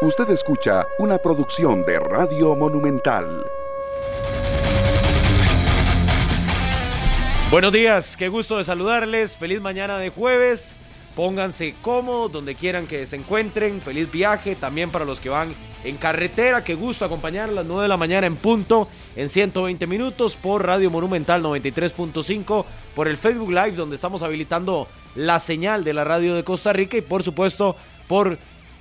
Usted escucha una producción de Radio Monumental. Buenos días, qué gusto de saludarles. Feliz mañana de jueves. Pónganse cómodos donde quieran que se encuentren. Feliz viaje también para los que van en carretera. Qué gusto acompañar a las 9 de la mañana en punto en 120 minutos por Radio Monumental 93.5, por el Facebook Live donde estamos habilitando la señal de la radio de Costa Rica y por supuesto por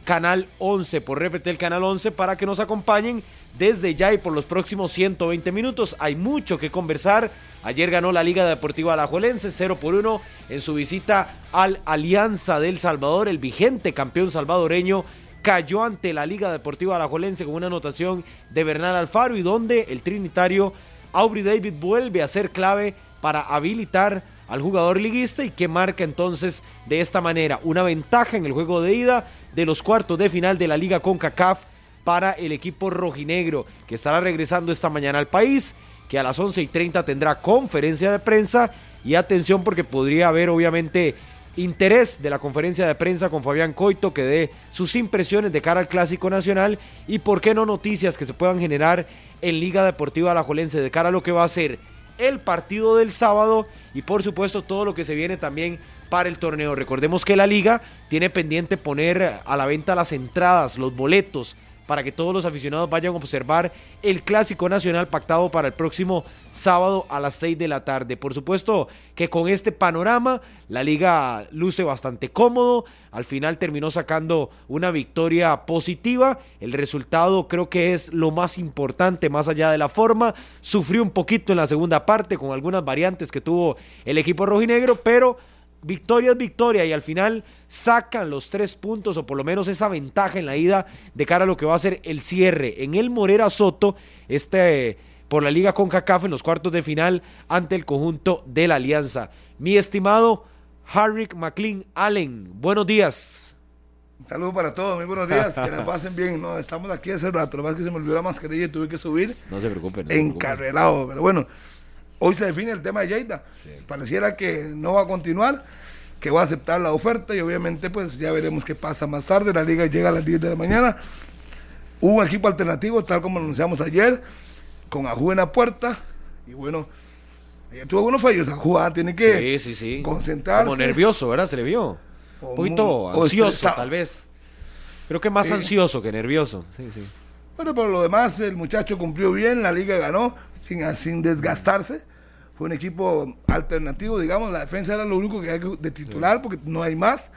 Canal 11, por el Canal 11, para que nos acompañen desde ya y por los próximos 120 minutos. Hay mucho que conversar. Ayer ganó la Liga Deportiva Alajuelense 0 por 1 en su visita al Alianza del Salvador. El vigente campeón salvadoreño cayó ante la Liga Deportiva Alajuelense con una anotación de Bernal Alfaro y donde el trinitario Aubrey David vuelve a ser clave para habilitar al jugador liguista y que marca entonces de esta manera. Una ventaja en el juego de ida de los cuartos de final de la Liga CONCACAF para el equipo rojinegro que estará regresando esta mañana al país, que a las 11 y 30 tendrá conferencia de prensa. Y atención porque podría haber obviamente interés de la conferencia de prensa con Fabián Coito que dé sus impresiones de cara al Clásico Nacional. Y por qué no noticias que se puedan generar en Liga Deportiva Alajuelense de cara a lo que va a ser el partido del sábado y por supuesto todo lo que se viene también para el torneo. Recordemos que la liga tiene pendiente poner a la venta las entradas, los boletos para que todos los aficionados vayan a observar el Clásico Nacional pactado para el próximo sábado a las 6 de la tarde. Por supuesto que con este panorama la liga luce bastante cómodo, al final terminó sacando una victoria positiva, el resultado creo que es lo más importante más allá de la forma, sufrió un poquito en la segunda parte con algunas variantes que tuvo el equipo rojinegro, pero victoria es victoria y al final sacan los tres puntos o por lo menos esa ventaja en la ida de cara a lo que va a ser el cierre en el Morera Soto, este por la Liga CONCACAF en los cuartos de final ante el conjunto de la Alianza. Mi estimado Harrick McLean Allen, buenos días. Un saludo para todos, muy buenos días, que la pasen bien. No, estamos aquí hace rato, lo más que se me olvidó la mascarilla y tuve que subir. No se preocupen. encarrelado, pero bueno, Hoy se define el tema de Lleida. Pareciera que no va a continuar, que va a aceptar la oferta y obviamente pues ya veremos qué pasa más tarde. La liga llega a las 10 de la mañana. Hubo un equipo alternativo, tal como anunciamos ayer, con Ajú en la puerta. Y bueno, tuvo algunos fallos. Ajú ah, tiene que sí, sí, concentrarse. Como nervioso, ¿verdad? Se le vio. Un poquito ansioso, tal vez. Creo que más ansioso que nervioso. Sí, sí. Bueno, por lo demás, el muchacho cumplió bien, la liga ganó sin, sin desgastarse. Fue un equipo alternativo, digamos, la defensa era lo único que hay de titular porque no hay más,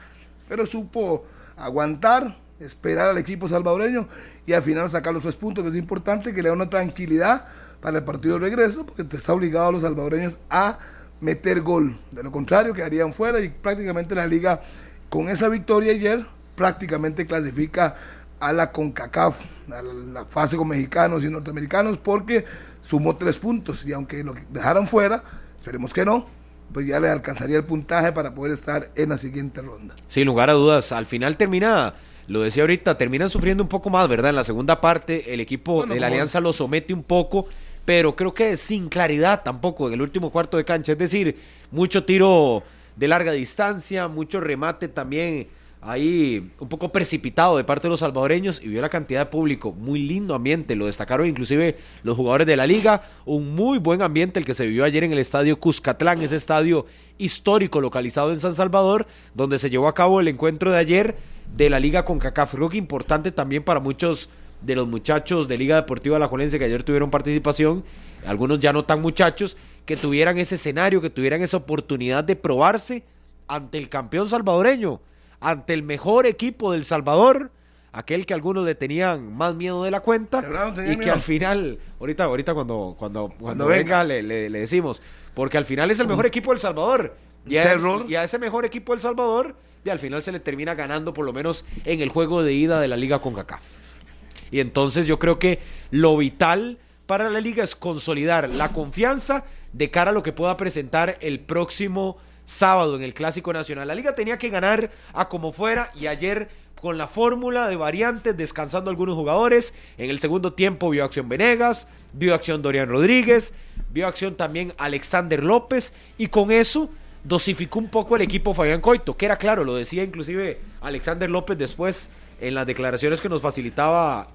pero supo aguantar, esperar al equipo salvadoreño y al final sacar los tres puntos, que es importante, que le da una tranquilidad para el partido de regreso, porque te está obligado a los salvadoreños a meter gol. De lo contrario, quedarían fuera y prácticamente la liga, con esa victoria ayer, prácticamente clasifica a la CONCACAF, a la fase con mexicanos y norteamericanos, porque sumó tres puntos y aunque lo dejaran fuera, esperemos que no, pues ya le alcanzaría el puntaje para poder estar en la siguiente ronda. Sin lugar a dudas, al final termina, lo decía ahorita, terminan sufriendo un poco más, ¿verdad? En la segunda parte el equipo de la Alianza lo somete un poco, pero creo que sin claridad tampoco en el último cuarto de cancha, es decir, mucho tiro de larga distancia, mucho remate también ahí un poco precipitado de parte de los salvadoreños y vio la cantidad de público, muy lindo ambiente, lo destacaron inclusive los jugadores de la liga, un muy buen ambiente el que se vivió ayer en el estadio Cuscatlán, ese estadio histórico localizado en San Salvador, donde se llevó a cabo el encuentro de ayer de la liga con CACAF, creo que importante también para muchos de los muchachos de Liga Deportiva La Jolense que ayer tuvieron participación, algunos ya no tan muchachos, que tuvieran ese escenario, que tuvieran esa oportunidad de probarse ante el campeón salvadoreño ante el mejor equipo del Salvador, aquel que algunos le tenían más miedo de la cuenta y que al final, ahorita, ahorita cuando, cuando, cuando, venga, le, decimos, porque al final es el mejor equipo del Salvador. Y a, y a, ese mejor equipo del Salvador, y al final se le termina ganando por lo menos en el juego de ida de la liga con CACAF. Y entonces yo creo que lo vital para la liga es consolidar la confianza de cara a lo que pueda presentar el próximo sábado en el Clásico Nacional. La liga tenía que ganar a como fuera y ayer con la fórmula de variantes, descansando algunos jugadores. En el segundo tiempo vio acción Venegas, vio acción Dorian Rodríguez, vio acción también Alexander López y con eso dosificó un poco el equipo Fabián Coito, que era claro, lo decía inclusive Alexander López después en las declaraciones que nos facilitaba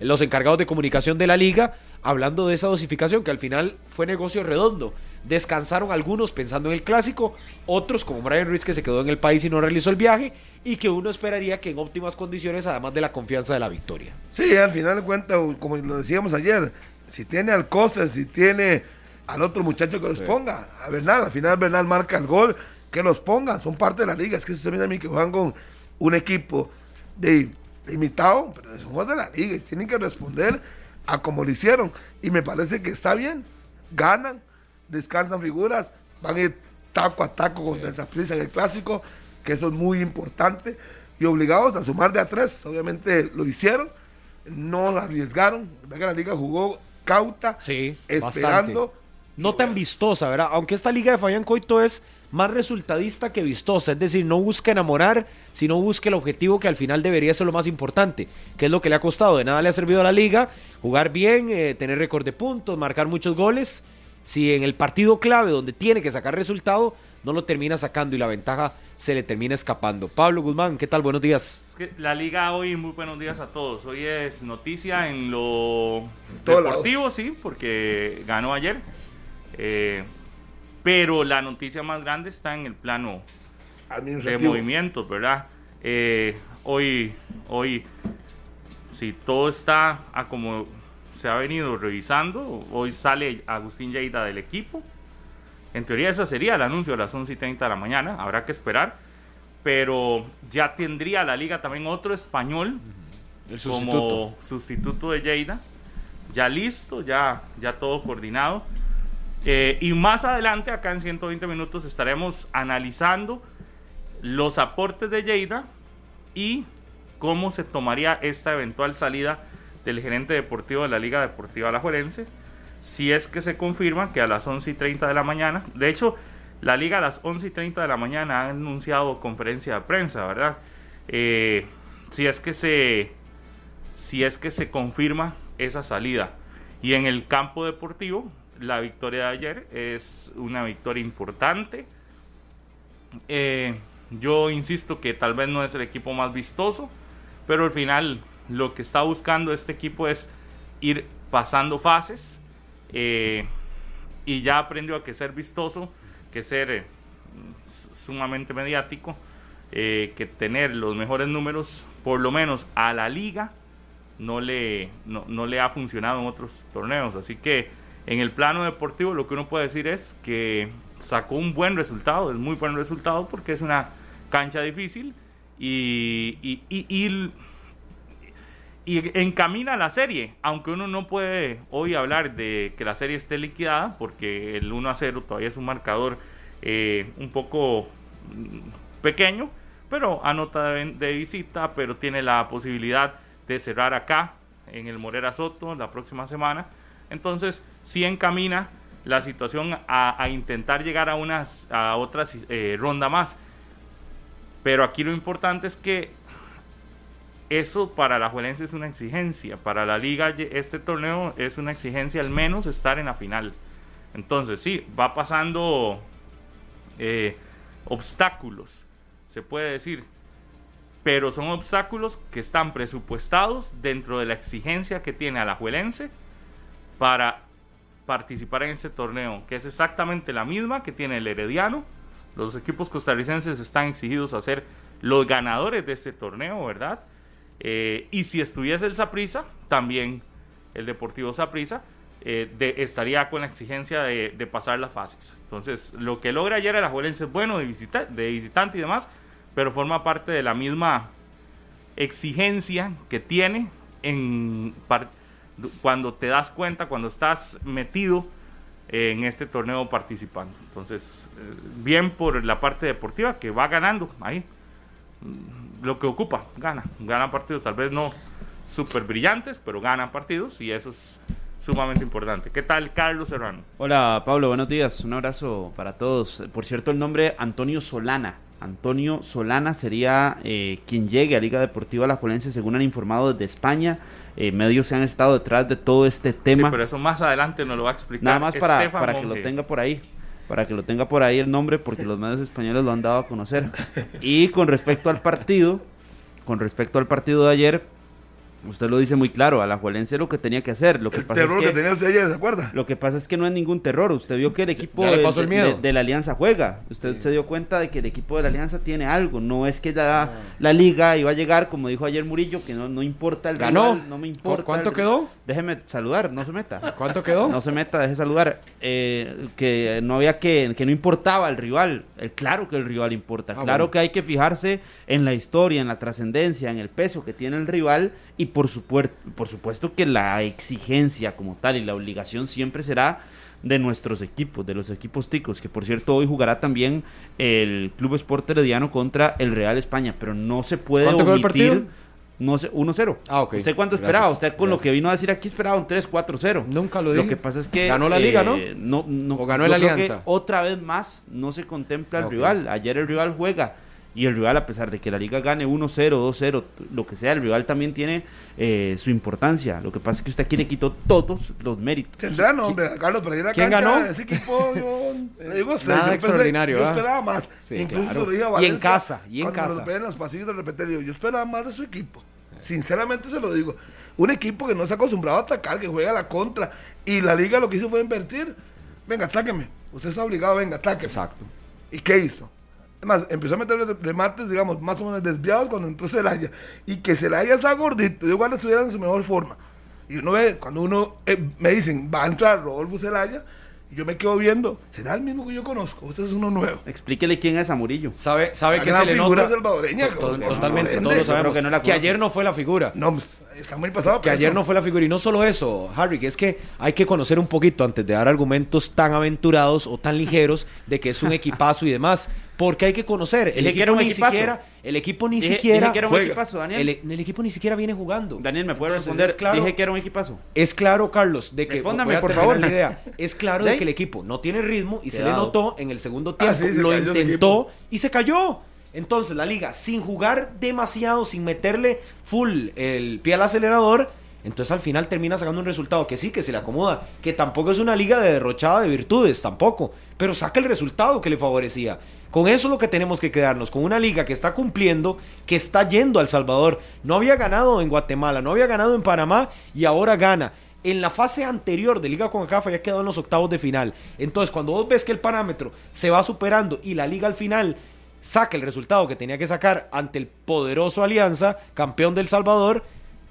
los encargados de comunicación de la liga, hablando de esa dosificación, que al final fue negocio redondo. Descansaron algunos pensando en el clásico, otros como Brian Ruiz que se quedó en el país y no realizó el viaje, y que uno esperaría que en óptimas condiciones, además de la confianza de la victoria. Sí, al final de cuentas, como lo decíamos ayer, si tiene al Costa, si tiene al otro muchacho que los ponga, a Bernal, al final Bernal marca el gol, que los ponga, son parte de la liga, es que se a mí que juegan con un equipo de limitado, pero somos de la liga y tienen que responder a como lo hicieron. Y me parece que está bien, ganan, descansan figuras, van a ir taco a taco con esa prisa en el clásico, que eso es muy importante, y obligados a sumar de a tres, obviamente lo hicieron, no arriesgaron, la liga jugó cauta, sí, esperando. No tan vistosa, ¿verdad? Aunque esta liga de Fabián Coito es más resultadista que vistosa, es decir, no busca enamorar, sino busca el objetivo que al final debería ser lo más importante, que es lo que le ha costado. De nada le ha servido a la liga, jugar bien, eh, tener récord de puntos, marcar muchos goles. Si en el partido clave donde tiene que sacar resultado, no lo termina sacando y la ventaja se le termina escapando. Pablo Guzmán, ¿qué tal? Buenos días. la liga hoy, muy buenos días a todos. Hoy es noticia en lo deportivo, sí, porque ganó ayer. Eh, pero la noticia más grande está en el plano de movimientos, ¿verdad? Eh, hoy, hoy, si todo está a como se ha venido revisando, hoy sale Agustín Lleida del equipo. En teoría ese sería el anuncio a las 11 y 30 de la mañana, habrá que esperar. Pero ya tendría la liga también otro español como sustituto de Lleida. Ya listo, ya, ya todo coordinado. Eh, y más adelante, acá en 120 minutos, estaremos analizando los aportes de Lleida y cómo se tomaría esta eventual salida del gerente deportivo de la Liga Deportiva Alajuelense. Si es que se confirma que a las 11 y 30 de la mañana, de hecho, la Liga a las 11 y 30 de la mañana ha anunciado conferencia de prensa, ¿verdad? Eh, si es que se si es que se confirma esa salida. Y en el campo deportivo, la victoria de ayer es una victoria importante. Eh, yo insisto que tal vez no es el equipo más vistoso, pero al final lo que está buscando este equipo es ir pasando fases eh, y ya aprendió a que ser vistoso, que ser eh, sumamente mediático, que tener los mejores números, por lo menos a la liga, no le, no le ha funcionado en otros torneos. Así que en el plano deportivo lo que uno puede decir es que sacó un buen resultado, es muy buen resultado porque es una cancha difícil y, y, encamina la serie, aunque uno no puede hoy hablar de que la serie esté liquidada porque el 1 a 0 todavía es un marcador eh, un poco mm, pequeño, pero anota de, visita, pero tiene la posibilidad de cerrar acá en el Morera Soto la próxima semana entonces, sí encamina la situación a, intentar llegar a, unas, a eh, ronda más. Pero aquí lo importante es que eso para la Juelense es una exigencia. Para la liga este torneo es una exigencia al menos estar en la final. Entonces sí, va pasando eh, obstáculos, se puede decir. Pero son obstáculos que están presupuestados dentro de la exigencia que tiene a la Juelense para participar en este torneo, que es exactamente la misma que tiene el Herediano. Los equipos costarricenses están exigidos a ser los ganadores de este torneo, ¿verdad? Eh, y si estuviese el Saprisa, también el Deportivo Saprisa, eh, estaría con la exigencia de, pasar las fases. Entonces, lo que logra ayer el Ajuelense es bueno de, visitante y demás, pero forma parte de la misma exigencia que tiene en, cuando te das cuenta, cuando estás metido en este torneo participando. Entonces, eh, bien por la parte deportiva que va ganando ahí. Lo que ocupa, gana. Gana partidos, tal vez no súper brillantes, pero gana partidos y eso es sumamente importante. ¿Qué tal, Carlos Serrano? Hola, Pablo, buenos días. Un abrazo para todos. Por cierto, el nombre Antonio Solana. Antonio Solana sería eh, quien llegue a Liga Deportiva La Juelense, según han informado desde España. Eh, medios se han estado detrás de todo este tema. Sí, pero eso más adelante nos lo va a explicar. Nada más para, para que lo tenga por ahí. Para que lo tenga por ahí el nombre, porque los medios españoles lo han dado a conocer. Y con respecto al partido, con respecto al partido de ayer, Usted lo dice muy claro, a la Juelense lo que tenía que hacer. Lo que el pasa terror es que, tenía ella, ¿se acuerda? Lo que pasa es que no es ningún terror. Usted vio que el equipo de, pasó el de- miedo. de- de la Alianza juega. Usted se dio cuenta de que el equipo de la Alianza tiene algo. No es que la, la liga iba a llegar, como dijo ayer Murillo, que no, no importa el Ganó. rival, no me importa. ¿Cuánto el- quedó? Déjeme saludar, no se meta. ¿Cuánto quedó? No se meta, deje saludar. Eh, que no había que, que no importaba el rival. Eh, claro que el rival importa. Ah, claro bueno. que hay que fijarse en la historia, en la trascendencia, en el peso que tiene el rival y por, supuer- por supuesto que la exigencia como tal y la obligación siempre será de nuestros equipos, de los equipos ticos, que por cierto hoy jugará también el Club Sport Herediano contra el Real España, pero no se puede ¿Cuánto quedó el omitir no sé, 1-0. Ah, ok. ¿Usted cuánto Gracias, esperaba? Usted con lo que vino a decir aquí esperaba un 3-4-0. Nunca lo Lo dije. que pasa es que. Ganó la liga, ¿no? No, no ¿O ganó yo el creo Alianza? que otra vez más no se contempla el Ah, rival. Ayer el rival juega. Y el rival, a pesar de que la liga gane 1-0, 2-0, t- lo que sea, el rival también tiene eh, su importancia. Lo que pasa es que usted aquí le quitó todos los méritos. Tendrá nombre, Carlos, pero ahí la ¿Quién cancha, ganó? Ese equipo, yo le digo usted, Nada yo, extraordinario, yo ¿ah? esperaba más. Sí, Incluso claro. se lo dije a Y en Valencia, casa, y en cuando casa. lo en los pasillos de repetir, digo, yo esperaba más de su equipo. Sinceramente se lo digo. Un equipo que no se ha acostumbrado a atacar, que juega a la contra. Y la liga lo que hizo fue invertir. Venga, atáqueme. Usted está obligado, venga, atáqueme. Exacto. ¿Y qué hizo? Es más, empezó a meter remates, digamos, más o menos desviados cuando entró Celaya. Y que Celaya está gordito, igual estuviera en su mejor forma. Y uno ve, cuando uno eh, me dicen, va a entrar Rodolfo Celaya, y yo me quedo viendo, ¿será el mismo que yo conozco? Usted es uno nuevo. Explíquele quién es Amurillo. ¿Sabe, sabe La que se le figura nota? salvadoreña, To- como- totalmente, todos lo sabemos. que no la que ayer no fue la figura. No, pues, está muy pasado. que ayer no fue la figura. Y no solo eso, Harry, que es que hay que conocer un poquito antes de dar argumentos tan aventurados o tan ligeros de que es un equipazo y demás. Porque hay que conocer. El equipo ni equipazo. siquiera, el equipo ni Dije- siquiera. dije que era un juega. equipazo, Daniel. El, el equipo ni siquiera viene jugando. Daniel, ¿me puede Entonces, responder? es claro- Dije que era un equipazo. Es claro, Carlos, de que Respóndame, por favor. la idea. Es claro ¿Sí? de que el equipo no tiene ritmo y se le notó en el segundo Ah, tiempo. sí, se lo intentó y se cayó. Entonces la liga, sin jugar demasiado, sin meterle full el pie al acelerador, entonces al final termina sacando un resultado que sí, que se le acomoda, que tampoco es una liga de derrochada de virtudes, tampoco, pero saca el resultado que le favorecía. Con eso es lo que tenemos que quedarnos, con una liga que está cumpliendo, que está yendo al Salvador. No había ganado en Guatemala, no había ganado en Panamá y ahora gana. En la fase anterior de Liga con CAF ya quedó en los octavos de final. Entonces, cuando vos ves que el parámetro se va superando y la liga al final saca el resultado que tenía que sacar ante el poderoso Alianza, campeón del Salvador,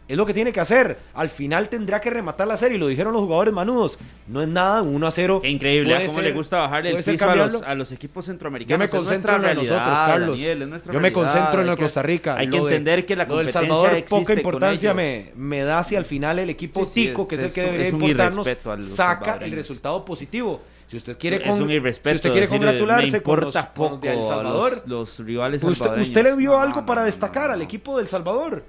es lo que tiene que hacer. Al final tendrá que rematar la serie, y lo dijeron los jugadores manudos. No es nada, un 1 a 0. Qué increíble, ¿a Puede cómo ser- le gusta bajarle el piso a los, cambiarlo. a los equipos Yo centroamericanos. me Es concentro en lo de nosotros, Carlos. Daniel, Yo me concentro en lo de que- Costa Rica. Hay que Lo de- entender que la lo del competencia Salvador existe poca importancia me, me da si al final el equipo Sí, sí, tico, es- que es, el es que un- debería importarnos, saca el resultado positivo. Si usted quiere, es un irrespeto. si usted quiere decir, congratularse con los, importa con poco de El Salvador, los, los rivales usted, usted le vio algo para destacar al equipo del Salvador.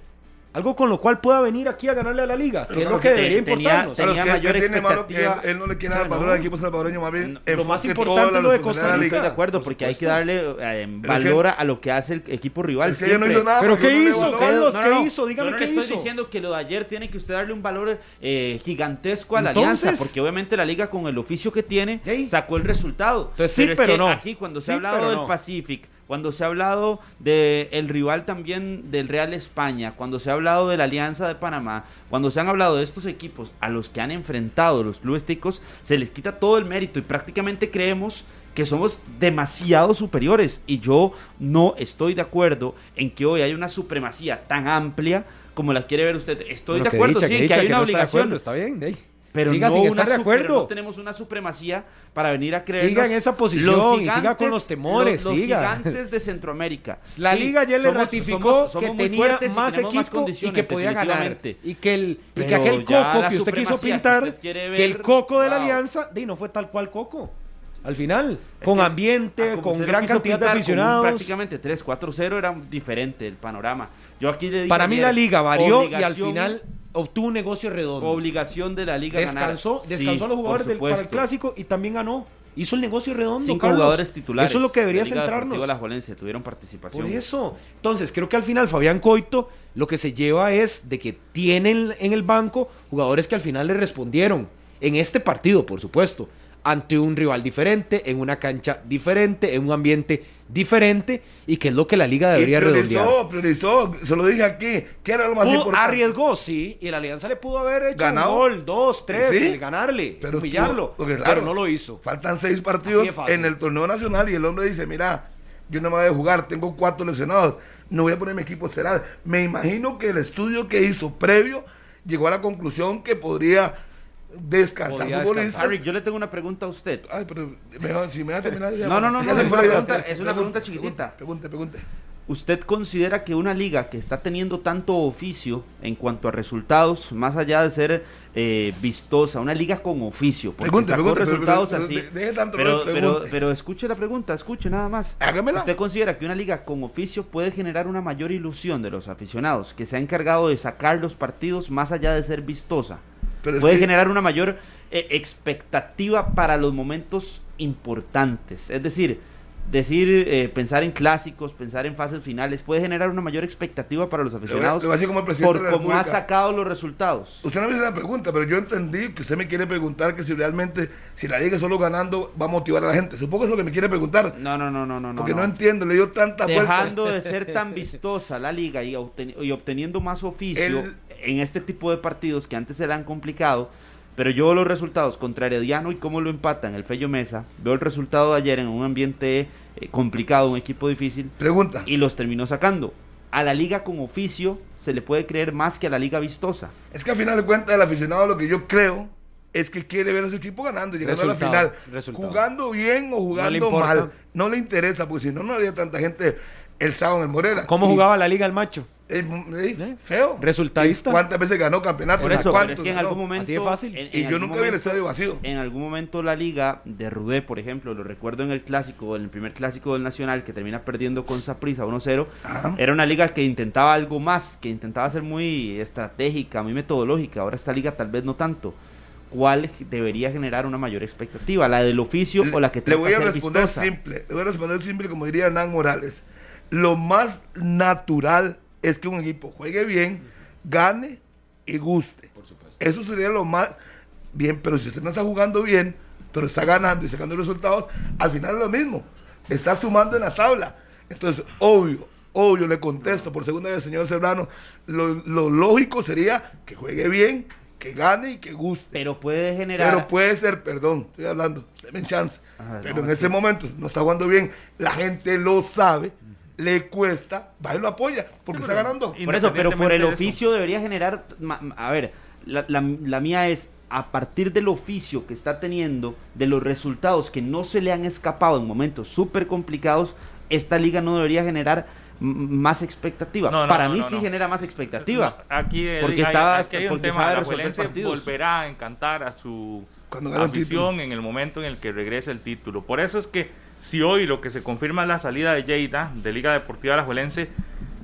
Algo con lo cual pueda venir aquí a ganarle a la liga, que es lo que Te- debería tenía- importarnos. Pero tenía ¿qué- mayor tiene malo que él, él no le quiere O sea, dar valor no. al equipo salvadoreño, más bien. No, lo más importante es lo de Costa de la Rica. Estoy de acuerdo, por porque hay que darle eh, Pero es que- valor a- lo que hace el equipo rival. Es que ella no siempre. hizo nada. Pero ¿qué hizo, valor. Carlos? ¿Qué hizo? Dígame Yo qué le estoy hizo. diciendo que lo de ayer tiene que usted darle un valor eh, gigantesco a la Entonces- alianza, porque obviamente la liga con el oficio que tiene sacó el resultado. Entonces sí, es pero que no. Aquí cuando se ha hablado pero del. Pacific, cuando se ha hablado del el rival también del Real España, cuando se ha hablado de la Alianza de Panamá, cuando se han hablado de estos equipos a los que han enfrentado los clubes ticos, se les quita todo el mérito y prácticamente creemos que somos demasiado superiores y yo no estoy de acuerdo en que hoy hay una supremacía tan amplia como la quiere ver usted. Estoy Bueno, de acuerdo, dicha, sí, que que, hay que una está de obligación, acuerdo, está bien, de ahí. Pero, Siga no sin una de acuerdo. no tenemos una supremacía para venir a creer Siga en esa posición y siga con los temores, los, los siga. gigantes de Centroamérica. La Sí, liga ya le somos- ratificó somos- somos que tenía y más tenemos más equipo y que podía ganar. Y que, el, y que aquel coco que usted quiso que pintar, usted quiere que el ver, coco de la wow. alianza, di, no fue tal cual coco. Al final, Es con que, ambiente, con gran cantidad de aficionados. prácticamente 3-4-0 era diferente el panorama. Yo aquí le dije Para mí la liga varió y al final obtuvo un negocio redondo. Obligación de la liga ganar. Descansó, Sí, descansó a los jugadores del, para el clásico y también ganó. Hizo el negocio redondo. Cinco Carlos. jugadores titulares. Eso es lo que debería Liga centrarnos. Deportiva Alajuelense tuvieron participación. Por eso. Entonces, creo que al final Fabián Coito lo que se lleva es de que tienen en el banco jugadores que al final le respondieron. En este partido, por supuesto. Ante un rival diferente, en una cancha diferente, en un ambiente diferente, y que es lo que la liga debería y priorizó, redondear. priorizó, se lo dije aquí, ¿qué era lo más Pudo- importante? arriesgó, sí, y la alianza le pudo haber hecho Ganado. un gol, dos, tres, Sí. el ganarle, pero humillarlo, porque, pero claro, no lo hizo. Faltan seis partidos en el torneo nacional y el hombre dice, mira, yo no me voy a jugar, tengo cuatro lesionados, no voy a poner mi equipo estelar. Me imagino que el estudio que hizo previo llegó a la conclusión que podría descansar futbolistas. Harry, yo le tengo una pregunta a usted. Ay, pero mejor, si me va a terminar ya, No, no, no, ya no, es una pregunta- es una pregunta chiquitita. Pregunte, pregunte. ¿Usted considera que una liga que está teniendo tanto oficio en cuanto a resultados, más allá de ser eh, vistosa, una liga con oficio, porque Pregunte, sacó pregunte, resultados pero- así, pero deje tanto pero, de pero, pregunte. pero escuche la pregunta, escuche nada más. Hágamela. ¿Usted considera que una liga con oficio puede generar una mayor ilusión de los aficionados, que se ha encargado de sacar los partidos más allá de ser vistosa? Pero puede que- generar una mayor eh, expectativa para los momentos importantes. Es decir, decir, eh, pensar en clásicos, pensar en fases finales, puede generar una mayor expectativa para los aficionados le voy a decir como el presidente por cómo ha sacado los resultados. Usted no me hizo la pregunta, pero yo entendí que usted me quiere preguntar que si realmente, si la liga solo ganando va a motivar a la gente. Supongo que es lo que me quiere preguntar. No, no, no, no, no. Porque no, no. entiendo, le dio tanta. Dejando de ser tan vistosa la liga y, obten- y obteniendo más oficio El- en este tipo de partidos que antes eran complicado, pero yo veo los resultados contra Herediano y cómo lo empatan el Fello Mesa, veo el resultado de ayer en un ambiente eh, complicado, un equipo difícil, Pregunta. y los terminó sacando. A la liga con oficio se le puede creer más que a la liga vistosa. Es que al final de cuentas el aficionado lo que yo creo es que quiere ver a su equipo ganando y llegando a la final. resultado. Jugando bien o jugando mal. No le interesa, porque si no, no habría tanta gente el sábado en el Morera. ¿Cómo Y- jugaba la liga el macho? eh, eh, feo. Resultadista. ¿Y ¿Cuántas veces ganó campeonato? Por eso, pero ¿Cuántos es que en algún momento... Así de fácil. en- Y en yo algún nunca vi el momento- estadio vacío. En algún momento la liga de Rudé, por ejemplo, lo recuerdo en el clásico, en el primer clásico del Nacional, que termina perdiendo con Saprissa 1-0, Ajá. era una liga que intentaba algo más, que intentaba ser muy estratégica, muy metodológica. Ahora esta liga tal vez no tanto. ¿Cuál debería generar una mayor expectativa? ¿La del oficio o la que Le trata voy a responder vistosa? simple. Le voy a responder simple, como diría Hernán Morales. Lo más natural es que un equipo juegue bien, gane y guste. Eso sería lo más bien, pero si usted no está jugando bien, pero está ganando y sacando resultados, al final es lo mismo. Está sumando en la tabla. Entonces, obvio, obvio, le contesto por segunda vez, señor Serrano, lo, lo lógico sería que juegue bien, que gane y que guste. Pero puede generar... Pero puede ser, perdón, estoy hablando, denme chance. Ajá, pero no, en es ese momento no está jugando bien, la gente lo sabe, le cuesta, va y lo apoya, porque Sí, está ganando. Por eso, pero por el de oficio debería generar. A ver, la, la- la mía es a partir del oficio que está teniendo, de los resultados que no se le han escapado en momentos súper complicados, esta liga no debería generar más expectativa. No, no, Para no, mí no, sí no. genera más expectativa. No, aquí el- Porque hay, estaba- aquí hay un porque tema, sabe la volverá a encantar a su afición en el momento en el que regrese el título. Por eso es que si hoy lo que se confirma es la salida de Lleida de Liga Deportiva Alajuelense,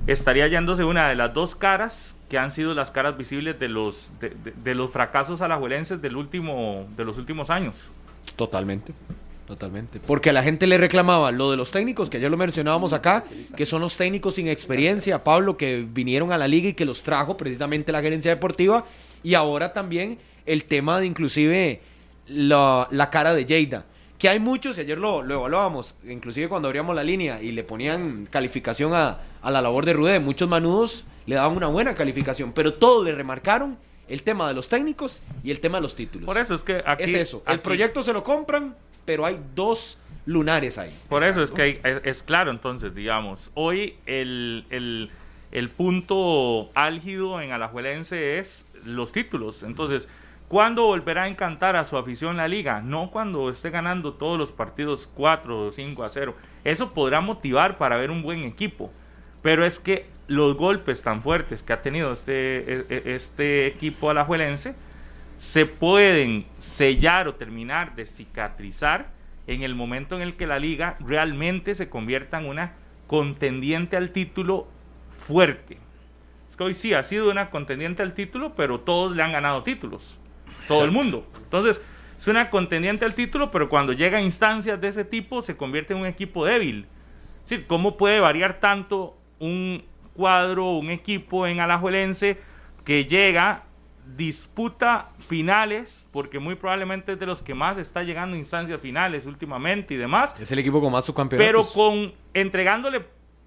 estaría yéndose una de las dos caras que han sido las caras visibles de los de, de- de los fracasos alajuelenses del último de los últimos años. Totalmente. Totalmente. Porque a la gente le reclamaba lo de los técnicos, que ayer lo mencionábamos acá, que son los técnicos sin experiencia, Pablo, que vinieron a la liga y que los trajo precisamente la gerencia deportiva. Y ahora también el tema de inclusive la, la cara de Lleida. Que hay muchos, y ayer lo, lo evaluábamos, inclusive cuando abríamos la línea y le ponían calificación a, a la labor de Rudé, muchos manudos le daban una buena calificación, pero todos le remarcaron el tema de los técnicos y el tema de los títulos. Por eso es que aquí es eso. El proyecto se lo compran, pero hay dos lunares ahí. Por eso es que hay- es, es claro, entonces, digamos, hoy el, el, el punto álgido en Alajuelense es los títulos. Entonces, ¿cuándo volverá a encantar a su afición la liga? No cuando esté ganando todos los partidos 4 o 5 a 0. Eso podrá motivar para ver un buen equipo. Pero es que los golpes tan fuertes que ha tenido este, e- e- este equipo alajuelense se pueden sellar o terminar de cicatrizar en el momento en el que la liga realmente se convierta en una contendiente al título fuerte. Es que hoy sí ha sido una contendiente al título, pero todos le han ganado títulos. Todo el mundo. Entonces, es una contendiente al título, pero cuando llega a instancias de ese tipo se convierte en un equipo débil. Es decir, ¿cómo puede variar tanto un cuadro, un equipo en Alajuelense que llega disputa finales, porque muy probablemente es de los que más está llegando a instancias finales últimamente y demás. Es el equipo con más subcampeonatos. Pero con entregándole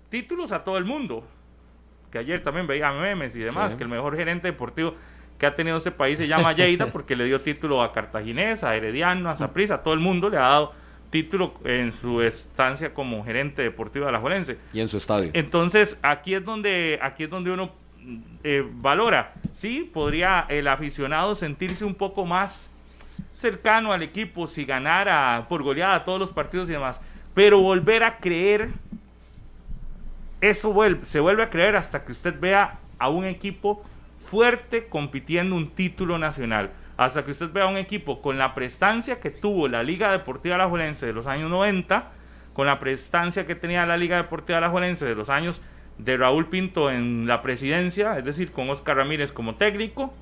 títulos a todo el mundo. Que ayer también veía memes y demás, que el mejor gerente deportivo que ha tenido este país se llama Lleida porque le dio título a Cartaginés, a Herediano, a Saprissa, a todo el mundo le ha dado título en su estancia como gerente deportivo de la. Y en su estadio. Entonces, aquí es donde, aquí es donde uno eh, valora. Sí, podría el aficionado sentirse un poco más cercano al equipo si ganara por goleada todos los partidos y demás. Pero volver a creer, eso vuelve, se vuelve a creer hasta que usted vea a un equipo fuerte compitiendo un título nacional hasta que usted vea un equipo con la prestancia que tuvo la Liga Deportiva Alajuelense de los años 90, con la prestancia que tenía la Liga Deportiva Alajuelense de los años de Raúl Pinto en la presidencia, es decir, con Oscar Ramírez como técnico,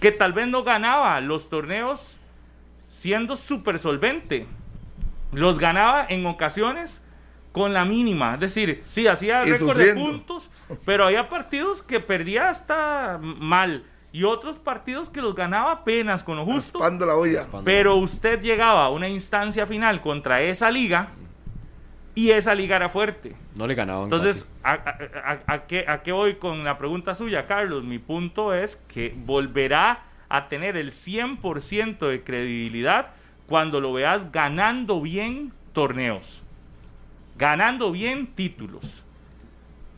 que tal vez no ganaba los torneos siendo súper solvente. Los ganaba en ocasiones con la mínima, es decir, sí, hacía récord de puntos, pero había partidos que perdía hasta mal y otros partidos que los ganaba apenas con lo justo. La olla. Pero usted llegaba a una instancia final contra esa liga y esa liga era fuerte. No le ganaban. Entonces, a, qué, ¿a qué voy con la pregunta suya, Carlos? Mi punto es que volverá a tener el 100% de credibilidad cuando lo veas ganando bien torneos, ganando bien títulos.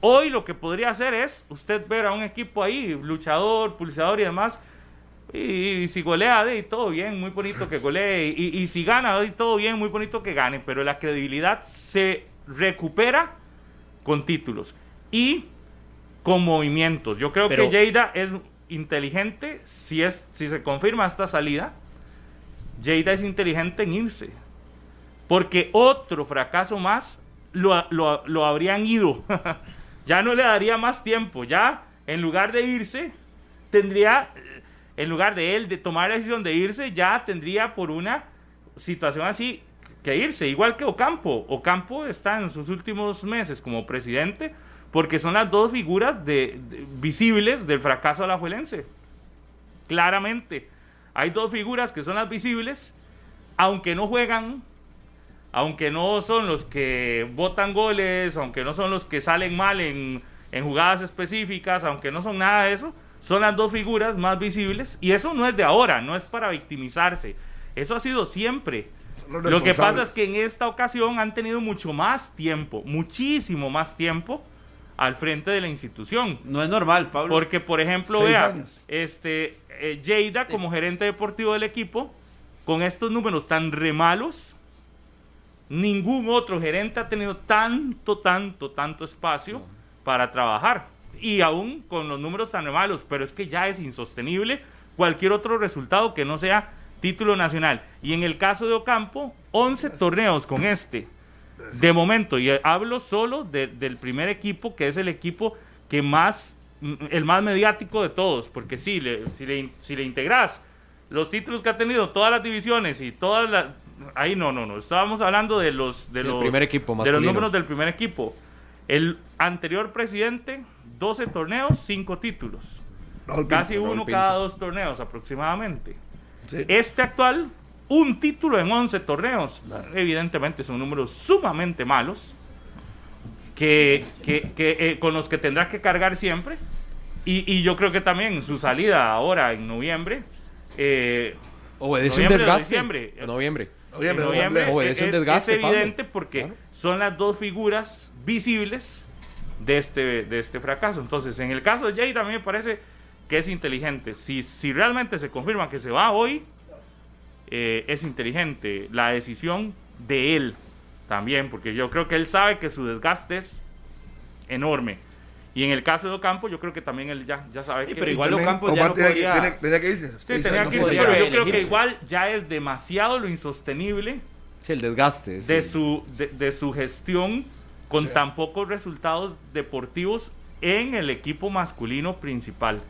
Hoy lo que podría hacer es usted ver a un equipo ahí, luchador, pulsador y demás, y, si golea, de todo bien, muy bonito que golee, y, si gana, de todo bien, muy bonito que gane, pero la credibilidad se recupera con títulos y con movimientos. Yo creo que Lleida es inteligente, si, es, si se confirma esta salida, Lleida es inteligente en irse, porque otro fracaso más lo, lo, lo habrían ido. ya no le daría más tiempo, ya en lugar de irse, tendría, en lugar de él de tomar la decisión de irse, ya tendría por una situación así que irse, igual que Ocampo. Ocampo está en sus últimos meses como presidente porque son las dos figuras de, visibles del fracaso alajuelense. Claramente, hay dos figuras que son las visibles, aunque no juegan, aunque no son los que votan goles, aunque no son los que salen mal en, jugadas específicas, aunque no son nada de eso, son las dos figuras más visibles. Y eso no es de ahora, no es para victimizarse. Eso ha sido siempre. Lo que pasa es que en esta ocasión han tenido mucho más tiempo, muchísimo más tiempo al frente de la institución. No es normal, Pablo. Porque, por ejemplo, vea, este, eh, como gerente deportivo del equipo, con estos números tan remalos, ningún otro gerente ha tenido tanto, tanto, tanto espacio para trabajar. Y aún con los números tan malos, pero es que ya es insostenible cualquier otro resultado que no sea título nacional. Y en el caso de Ocampo, 11 torneos con este. De momento, y hablo solo del primer equipo, que es el equipo que más, el más mediático de todos, porque sí, si, le, si le integras los títulos que ha tenido todas las divisiones y todas las, ahí no, no, no. Estábamos hablando de los de los primer equipo de los números del primer equipo. El anterior presidente, 12 torneos, 5 títulos. Casi uno cada dos torneos aproximadamente. Este actual, un título en 11 torneos. Evidentemente son números sumamente malos que, que, eh, con los que tendrá que cargar siempre. Y, y, yo creo que también su salida ahora en noviembre. Eh, Obedece un desgaste. Noviembre noviembre, es, evidente porque son las dos figuras visibles de este, de este fracaso. Entonces, en el caso de Jay también me parece que es inteligente. Si, si realmente se confirma que se va hoy, eh, es inteligente la decisión de él también, porque yo creo que él sabe que su desgaste es enorme. Y en el caso de Ocampo, yo creo que también él ya, ya sabe que... Pero igual Ocampo ya no podía... Tenía, que irse. Sí, tenía que irse, pero yo creo que igual ya es demasiado lo insostenible... Sí, el desgaste. De, su, de, su gestión con tan pocos resultados deportivos en el equipo masculino principal.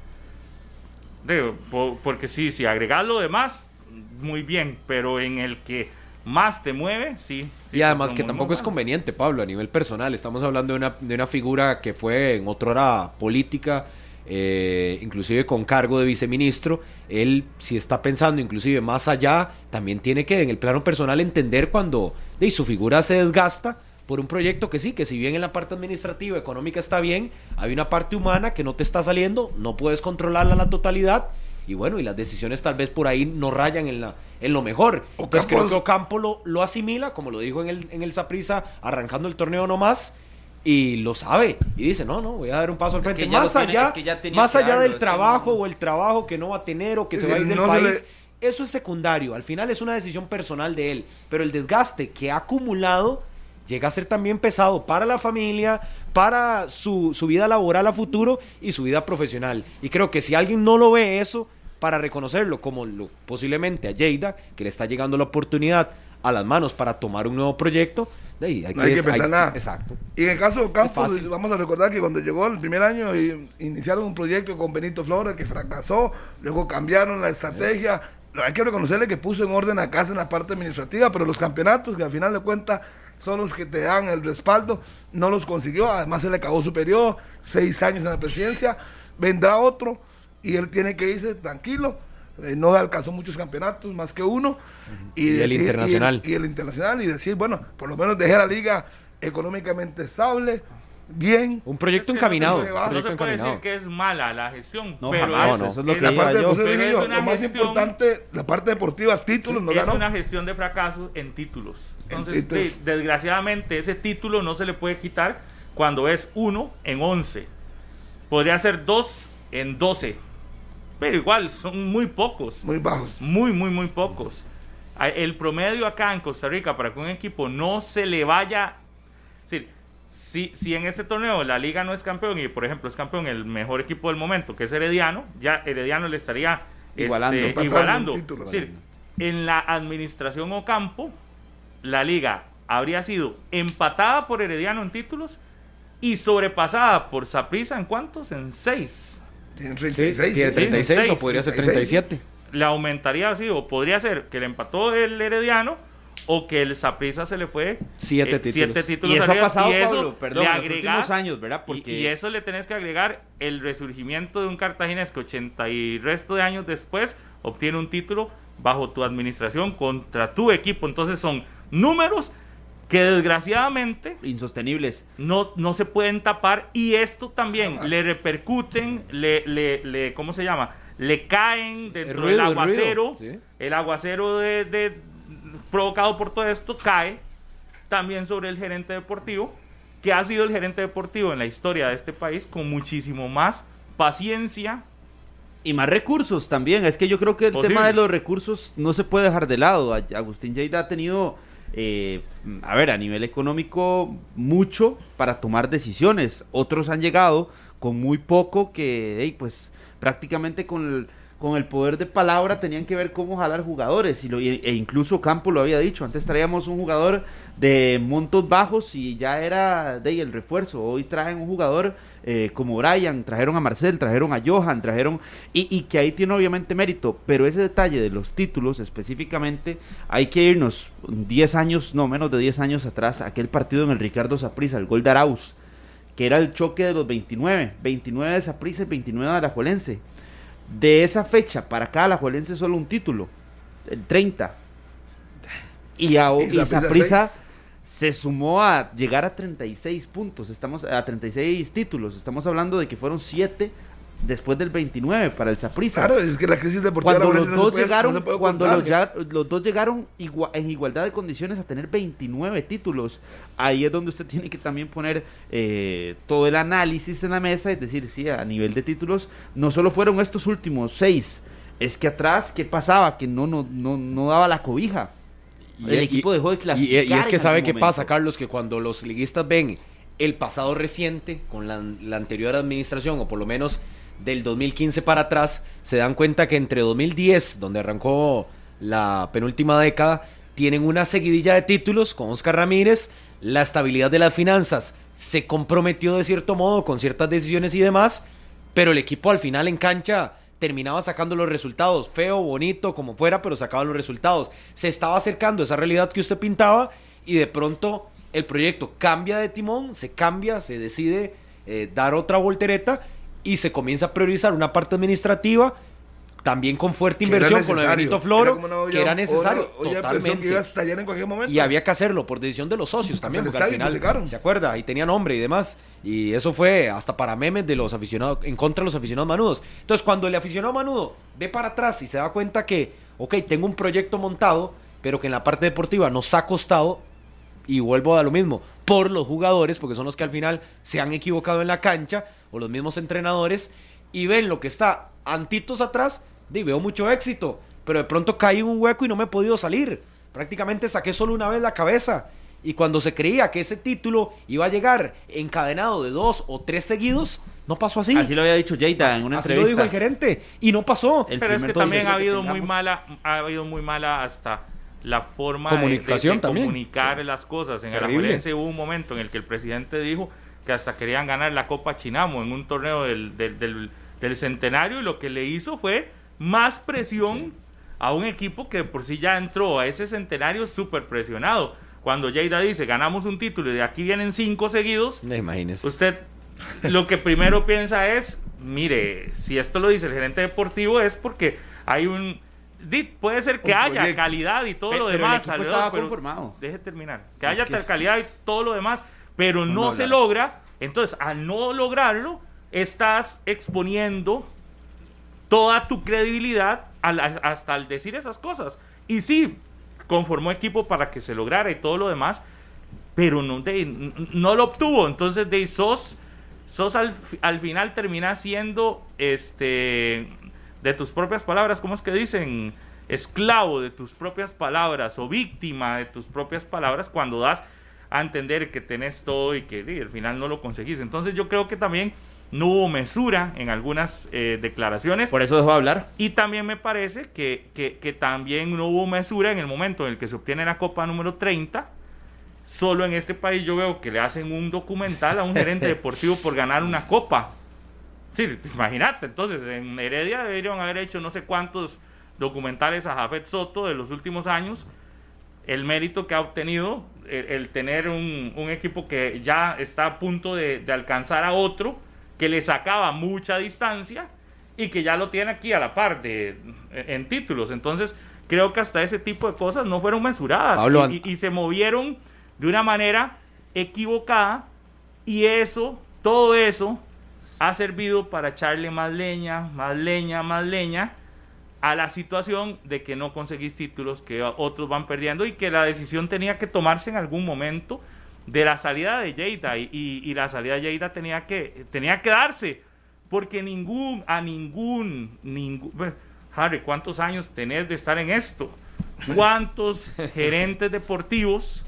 porque sí, si agregas lo demás, muy bien, pero en el que más te mueve, sí. y además que tampoco es conveniente, Pablo, a nivel personal. Estamos hablando de una, de una figura que fue en otra hora política eh, inclusive con cargo de viceministro, él si está pensando inclusive más allá, también tiene que en el plano personal entender cuando de, su figura se desgasta por un proyecto que sí, que si bien en la parte administrativa, económica está bien, hay una parte humana que no te está saliendo, no puedes controlarla a la totalidad y bueno, y las decisiones tal vez por ahí no rayan en, la, en lo mejor. Entonces creo que Ocampo lo, lo asimila, como lo dijo en el, en el Saprisa, arrancando el torneo nomás, y lo sabe y dice, no, no, voy a dar un paso al frente. más allá, más allá del trabajo o el trabajo que no va a tener o que se va a ir del país, eso es secundario. Al final es una decisión personal de él, pero el desgaste que ha acumulado llega a ser también pesado para la familia, para su, su vida laboral a futuro y su vida profesional. Y creo que si alguien no lo ve eso, para reconocerlo como lo, posiblemente a Lleida, que le está llegando la oportunidad a las manos para tomar un nuevo proyecto, de ahí hay no que, hay que pensar nada. Exacto. Y en el caso de Campos, vamos a recordar que cuando llegó el primer año iniciaron un proyecto con Benito Flores que fracasó, luego cambiaron la estrategia. Hay que reconocerle que puso en orden a casa en la parte administrativa, pero los campeonatos, que al final de cuentas son los que te dan el respaldo, no los consiguió, además se le acabó su periodo, seis años en la presidencia, vendrá otro y él tiene que irse tranquilo eh, no alcanzó muchos campeonatos, más que uno. Y, el internacional. Y el, internacional, y decir, bueno, por lo menos dejar la liga económicamente estable, bien. Un proyecto encaminado. No se, puede decir que es mala la gestión, no, pero es, eso es lo, que la parte lo más importante, la parte deportiva, títulos, no Es una gestión de fracaso en títulos. Entonces, desgraciadamente, ese título no se le puede quitar cuando es uno en once. Podría ser dos en doce pero igual, son muy pocos. Muy bajos. Muy, muy, muy pocos. El promedio acá en Costa Rica para que un equipo no se le vaya... si, si en este torneo la liga no es campeón y por ejemplo es campeón el mejor equipo del momento, que es Herediano, ya Herediano le estaría igualando. Este, igualando. en la administración o campo, la liga habría sido empatada por Herediano en títulos y sobrepasada por Saprissa en cuántos? En seis. Tiene 36. tiene 36 o podría ser 37. Le aumentaría así, o podría ser que le empató el Herediano o que el Saprisa se le fue siete, eh, títulos. títulos. Y eso ha pasado, y eso perdón, le años, ¿verdad? Porque... Y, eso le tenés que agregar el resurgimiento de un cartaginés que 80 y resto de años después obtiene un título bajo tu administración contra tu equipo. Entonces son números que desgraciadamente insostenibles no, no se pueden tapar y esto también le repercuten, le, le, le, ¿cómo se llama? Le caen dentro del aguacero, el, aguacero de, provocado por todo esto cae también sobre el gerente deportivo, que ha sido el gerente deportivo en la historia de este país con muchísimo más paciencia, y más recursos también. Es que yo creo que el tema de los recursos no se puede dejar de lado. Agustín Lleida ha tenido eh, a ver, a nivel económico, mucho para tomar decisiones. Otros han llegado con muy poco que, pues, prácticamente con el, con el poder de palabra tenían que ver cómo jalar jugadores. Y lo, e incluso Campo lo había dicho. Antes traíamos un jugador de montos bajos y ya era de el refuerzo. Hoy traen un jugador eh, como Brian, trajeron a Marcel, trajeron a Johan, trajeron, y, que ahí tiene obviamente mérito, pero ese detalle de los títulos específicamente, hay que irnos 10 años, no menos de 10 años atrás, aquel partido en el Ricardo Saprissa, el gol de Arauz, que era el choque de los 29, 29 de Saprissa y 29 de Alajuelense. De esa fecha para acá, Alajuelense solo un título, el 30. Y, a, y, se sumó a llegar a 36 puntos, estamos a 36 títulos, estamos hablando de que fueron 7 después del 29 para el Saprissa. Claro, es que la crisis deportiva cuando los dos llegaron, cuando los, los, dos llegaron en igualdad de condiciones a tener 29 títulos, ahí es donde usted tiene que también poner eh, todo el análisis en la mesa, es decir, sí, a nivel de títulos, no solo fueron estos últimos 6, es que atrás, ¿qué pasaba? Que no, no, no, no daba la cobija el equipo dejó de clasificar. Y, es que sabe qué pasa, Carlos, que cuando los liguistas ven el pasado reciente con la, anterior administración, o por lo menos del 2015 para atrás, se dan cuenta que entre 2010, donde arrancó la penúltima década, tienen una seguidilla de títulos con Oscar Ramírez, la estabilidad de las finanzas se comprometió de cierto modo con ciertas decisiones y demás, pero el equipo al final en cancha terminaba sacando los resultados, feo, bonito, como fuera, pero sacaba los resultados. Se estaba acercando a esa realidad que usted pintaba y de pronto el proyecto cambia de timón, se cambia, se decide eh, dar otra voltereta y se comienza a priorizar una parte administrativa también con fuerte inversión con lo de Benito Floro, que era necesario totalmente. Y había que hacerlo por decisión de los socios también, porque al final, ¿se acuerda? Y tenía nombre y demás. Y eso fue hasta para memes de los aficionados, en contra de los aficionados manudos. Entonces, cuando el aficionado manudo ve para atrás y se da cuenta que, ok, tengo un proyecto montado, pero que en la parte deportiva nos ha costado, y vuelvo a lo mismo, por los jugadores, porque son los que al final se han equivocado en la cancha, o los mismos entrenadores, y ven lo que está antitos atrás, y veo mucho éxito, pero de pronto caí en un hueco y no me he podido salir. Prácticamente saqué solo una vez la cabeza. Y cuando se creía que ese título iba a llegar encadenado de dos o tres seguidos, no pasó así. Así lo había dicho Jada en una así entrevista. lo dijo el gerente y no pasó. pero es que también ha habido muy mala, ha habido muy mala hasta la forma Comunicación de, comunicar las cosas. En el Alajuelense hubo un momento en el que el presidente dijo que hasta querían ganar la Copa Chinamo en un torneo del, del, del centenario y lo que le hizo fue más presión a un equipo que por sí ya entró a ese centenario súper presionado. Cuando Lleida dice, ganamos un título y de aquí vienen cinco seguidos, usted lo que primero piensa es, mire, si esto lo dice el gerente deportivo es porque hay un... Puede ser que haya calidad y todo lo demás. estaba conformado. Deje terminar. Que haya calidad y todo lo demás, pero no, se logra. Entonces, al no lograrlo, estás exponiendo toda tu credibilidad hasta al decir esas cosas. Y sí, conformó equipo para que se lograra y todo lo demás, pero no, no lo obtuvo. Entonces, de sos, sos al, al, final termina siendo este de tus propias palabras, ¿cómo es que dicen? Esclavo de tus propias palabras o víctima de tus propias palabras cuando das a entender que tenés todo y que al final no lo conseguís. Entonces yo creo que también no hubo mesura en algunas eh, declaraciones. Por eso dejó de hablar. Y también me parece que, que, también no hubo mesura en el momento en el que se obtiene la Copa número 30. Solo en este país yo veo que le hacen un documental a un gerente deportivo por ganar una copa. Sí, imagínate, entonces en Heredia deberían haber hecho no sé cuántos documentales a Jafet Soto de los últimos años. El mérito que ha obtenido, el, tener un, un, equipo que ya está a punto de, de alcanzar a otro que le sacaba mucha distancia y que ya lo tiene aquí a la par de, en títulos. Entonces, creo que hasta ese tipo de cosas no fueron mesuradas y, se movieron de una manera equivocada y eso, todo eso, ha servido para echarle más leña, más leña, más leña a la situación de que no conseguís títulos, que otros van perdiendo y que la decisión tenía que tomarse en algún momento de la salida de Lleida y, la salida de Lleida tenía que, tenía que darse porque ningún, a ningún, ningún, Harry, ¿cuántos años tenés de estar en esto? ¿Cuántos gerentes deportivos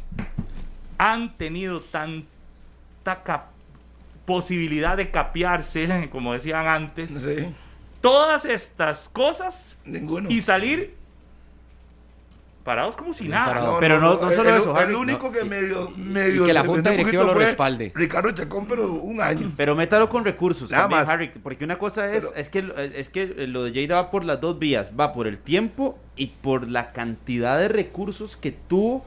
han tenido tanta posibilidad de capearse, como decían antes? Todas estas cosas y salir parados como si nada. pero no, no, solo eso. El, único que medio, medio. que la Junta Directiva lo respalde. Ricardo Chacón, pero un año. Pero métalo con recursos. Nada más. Harry, porque una cosa es, es, que, es que lo de Jada va por las dos vías. Va por el tiempo y por la cantidad de recursos que tuvo.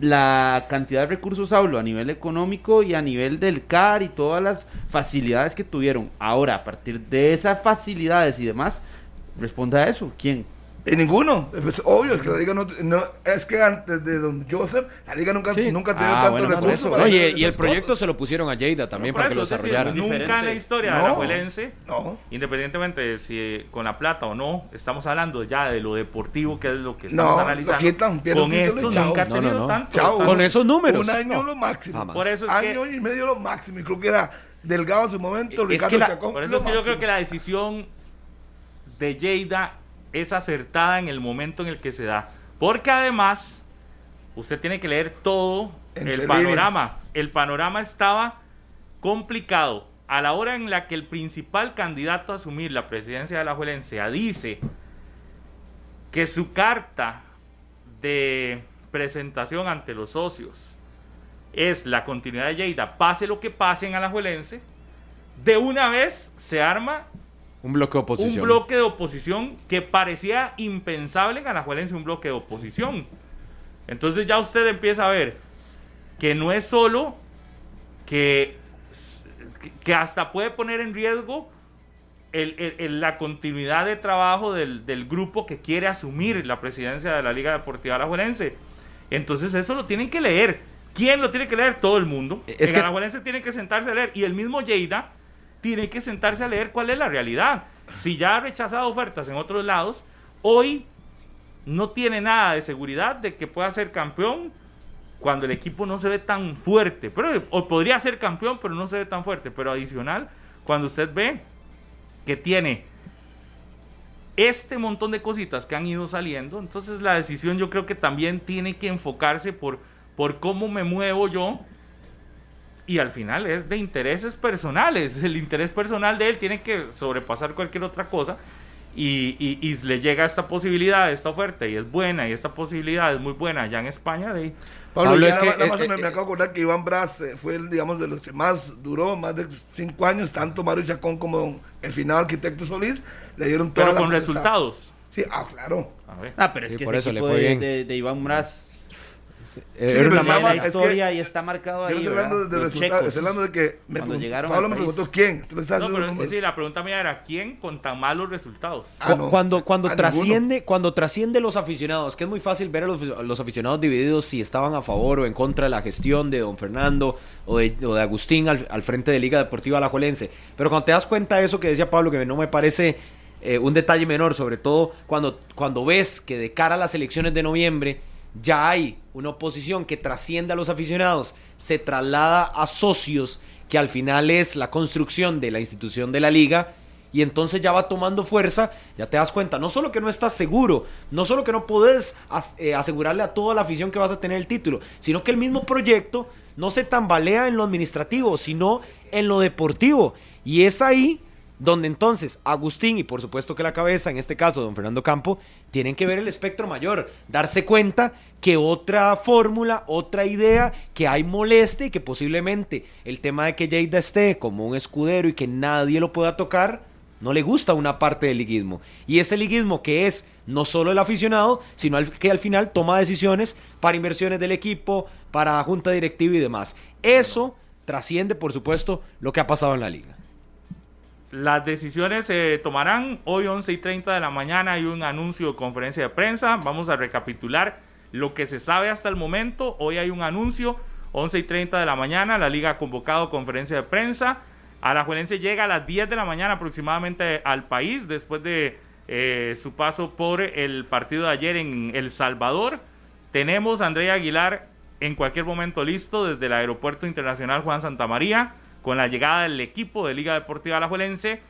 La cantidad de recursos hablo a nivel económico y a nivel del CAR y todas las facilidades que tuvieron. Ahora, a partir de esas facilidades y demás, responda a eso. ¿Quién? Ninguno. Es obvio, es que la liga no, es que antes de Don Joseph, la liga nunca, nunca ha tenido ah, tantos recursos. Oye, y el proyecto se lo pusieron a Lleida también para que lo desarrollara. nunca en la historia de la Juelense, independientemente de si con la plata o no, estamos hablando ya de lo deportivo, que es lo que estamos analizando. con esto nunca ha tenido tanto. Con esos números. Un año lo máximo. Por eso es año y medio lo máximo. Y creo que era Delgado en su momento, Ricardo Chacón. Por eso es que yo creo que la decisión de Lleida es acertada en el momento en el que se da. Porque además, usted tiene que leer todo el panorama. El panorama estaba complicado. A la hora en la que el principal candidato a asumir la presidencia de la Juelencia dice que su carta de presentación ante los socios es la continuidad de Lleida, pase lo que pase en Alajuelense, de una vez se arma un bloque de oposición. Un bloque de oposición que parecía impensable en Alajuelense, un bloque de oposición. Entonces ya usted empieza a ver que no es solo que, que hasta puede poner en riesgo la continuidad de trabajo del, grupo que quiere asumir la presidencia de la Liga Deportiva Alajuelense. Entonces eso lo tienen que leer. ¿Quién lo tiene que leer? Todo el mundo. Es el Alajuelense tiene que sentarse a leer. Y el mismo Lleida tiene que sentarse a leer cuál es la realidad. Si ya ha rechazado ofertas en otros lados, hoy no tiene nada de seguridad de que pueda ser campeón cuando el equipo no se ve tan fuerte. Pero, o podría ser campeón, pero no se ve tan fuerte. Pero adicional, cuando usted ve que tiene este montón de cositas que han ido saliendo, entonces la decisión yo creo que también tiene que enfocarse por, por cómo me muevo yo. Y al final es de intereses personales. El interés personal de él tiene que sobrepasar cualquier otra cosa y, le llega esta posibilidad, esta oferta, y es buena, y esta posibilidad es muy buena allá en España. De... Pablo, nada, más me, acabo de acordar que Iván Brás eh, fue, digamos, de los que más duró, más de cinco años, tanto Mario Chacón como el final arquitecto Solís, le dieron toda Pero con resultados. Sí, ah, claro. Ah, pero es que por eso le fue bien. De, de Iván Brás era una mala historia y está marcado ahí. Yo estoy hablando de resultados, hablando de que me Pablo me preguntó quién. no, pero, sí, la pregunta mía era quién con tan malos resultados. Ah, cuando cuando trasciende cuando trasciende los aficionados, que es muy fácil ver a los, aficionados divididos si estaban a favor o en contra de la gestión de don Fernando o de, o de Agustín al, frente de Liga Deportiva Alajuelense. Pero cuando te das cuenta de eso que decía Pablo, que no me parece eh, un detalle menor, sobre todo cuando, cuando ves que de cara a las elecciones de noviembre ya hay una oposición que trasciende a los aficionados, se traslada a socios, que al final es la construcción de la institución de la liga, y entonces ya va tomando fuerza, ya te das cuenta, no solo que no estás seguro, no solo que no puedes eh, asegurarle a toda la afición que vas a tener el título, sino que el mismo proyecto no se tambalea en lo administrativo, sino en lo deportivo. Y es ahí donde entonces Agustín y por supuesto que la cabeza, en este caso don Fernando Campo, tienen que ver el espectro mayor, darse cuenta que otra fórmula, otra idea que hay moleste y que posiblemente el tema de que Lleida esté como un escudero y que nadie lo pueda tocar, no le gusta una parte del liguismo. Y ese liguismo que es no solo el aficionado, sino que al final toma decisiones para inversiones del equipo, para junta directiva y demás. Eso trasciende, por supuesto, lo que ha pasado en la liga. Las decisiones se tomarán hoy 11 y 30 de la mañana. Hay un anuncio de conferencia de prensa. Vamos a recapitular lo que se sabe hasta el momento. Hoy hay un anuncio 11 y 30 de la mañana. La liga ha convocado conferencia de prensa. Alajuelense llega a las 10 de la mañana aproximadamente al país después de eh, su paso por el partido de ayer en El Salvador. Tenemos a Andrea Aguilar en cualquier momento listo desde el Aeropuerto Internacional Juan Santa María con la llegada del equipo de Liga Deportiva Alajuelense.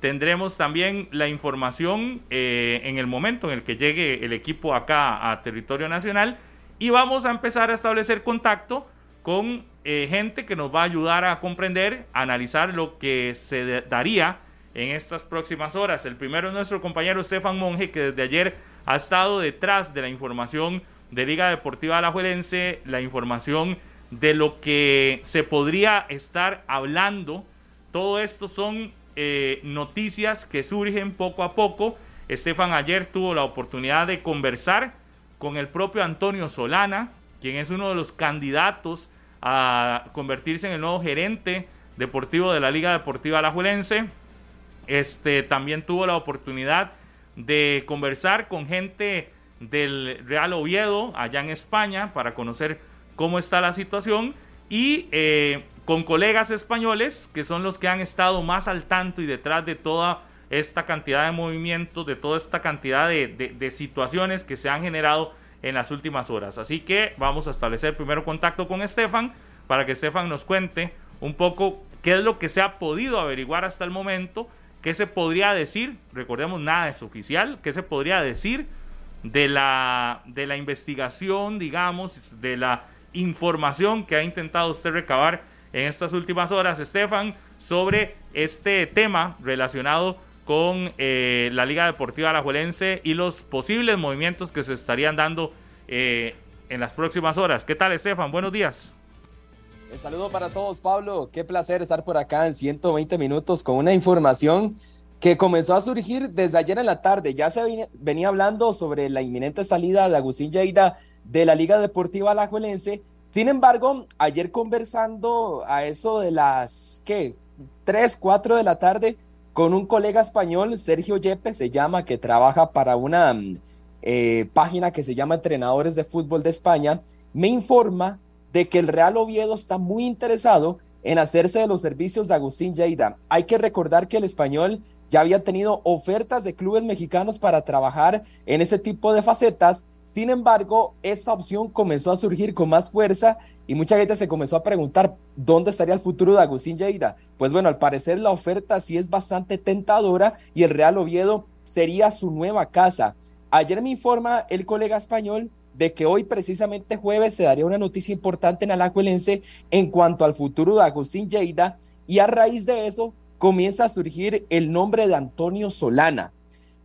Tendremos también la información eh, en el momento en el que llegue el equipo acá a territorio nacional y vamos a empezar a establecer contacto con eh, gente que nos va a ayudar a comprender, a analizar lo que se daría en estas próximas horas. El primero es nuestro compañero Estefan Monge, que desde ayer ha estado detrás de la información de Liga Deportiva Alajuelense, la información de lo que se podría estar hablando. Todo esto son eh, noticias que surgen poco a poco. Estefan ayer tuvo la oportunidad de conversar con el propio Antonio Solana, quien es uno de los candidatos a convertirse en el nuevo gerente deportivo de la Liga Deportiva Alajuelense. Este también tuvo la oportunidad de conversar con gente del Real Oviedo allá en España para conocer cómo está la situación y eh, con colegas españoles que son los que han estado más al tanto y detrás de toda esta cantidad de movimientos, de toda esta cantidad de, situaciones que se han generado en las últimas horas. Así que vamos a establecer primero contacto con Estefan para que Estefan nos cuente un poco qué es lo que se ha podido averiguar hasta el momento, qué se podría decir, recordemos nada es oficial, qué se podría decir de la, de la investigación, digamos, de la información que ha intentado usted recabar en estas últimas horas, Estefan, sobre este tema relacionado con eh, la Liga Deportiva Alajuelense y los posibles movimientos que se estarían dando eh, en las próximas horas. ¿Qué tal, Estefan? Buenos días. Un saludo para todos, Pablo. Qué placer estar por acá en 120 minutos con una información que comenzó a surgir desde ayer en la tarde. Ya se venía hablando sobre la inminente salida de Agustín Lleida de la Liga Deportiva Alajuelense. Sin embargo, ayer conversando a eso de las, ¿qué? 3, 4 de la tarde, con un colega español, Sergio Yepes se llama, que trabaja para una mm, eh, página que se llama Entrenadores de Fútbol de España, me informa de que el Real Oviedo está muy interesado en hacerse de los servicios de Agustín Lleida. Hay que recordar que el español ya había tenido ofertas de clubes mexicanos para trabajar en ese tipo de facetas. Sin embargo, esta opción comenzó a surgir con más fuerza y mucha gente se comenzó a preguntar dónde estaría el futuro de Agustín Lleida. Pues bueno, al parecer la oferta sí es bastante tentadora y el Real Oviedo sería su nueva casa. Ayer me informa el colega español de que hoy precisamente jueves se daría una noticia importante en Alajuelense en cuanto al futuro de Agustín Lleida y a raíz de eso comienza a surgir el nombre de Antonio Solana.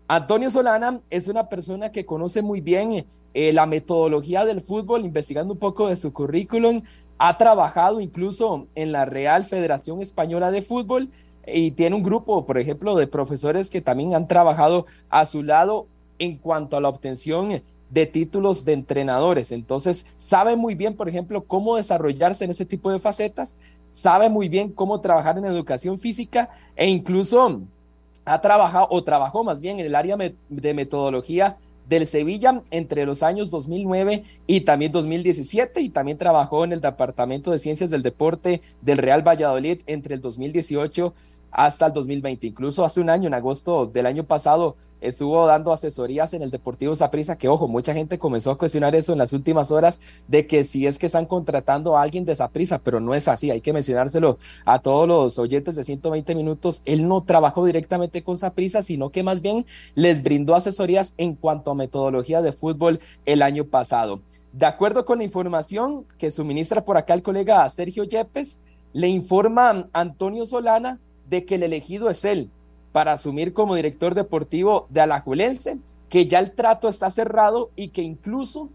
Antonio Solana es una persona que conoce muy bien eh, la metodología del fútbol, investigando un poco de su currículum, ha trabajado incluso en la Real Federación Española de Fútbol y tiene un grupo, por ejemplo, de profesores que también han trabajado a su lado en cuanto a la obtención de títulos de entrenadores. Entonces, sabe muy bien, por ejemplo, cómo desarrollarse en ese tipo de facetas, sabe muy bien cómo trabajar en educación física e incluso ha trabajado o trabajó más bien en el área de metodología del Sevilla entre los años 2009 y también 2017 y también trabajó en el Departamento de Ciencias del Deporte del Real Valladolid entre el 2018 hasta el 2020. Incluso hace un año, en agosto del año pasado, estuvo dando asesorías en el Deportivo Saprissa, que ojo, mucha gente comenzó a cuestionar eso en las últimas horas de que si es que están contratando a alguien de Saprissa, pero no es así, hay que mencionárselo a todos los oyentes de 120 minutos, él no trabajó directamente con Saprissa, sino que más bien les brindó asesorías en cuanto a metodología de fútbol el año pasado. De acuerdo con la información que suministra por acá el colega Sergio Yepes, le informa Antonio Solana de que el elegido es él, para asumir como director deportivo de Alajuelense, que ya el trato está cerrado y que incluso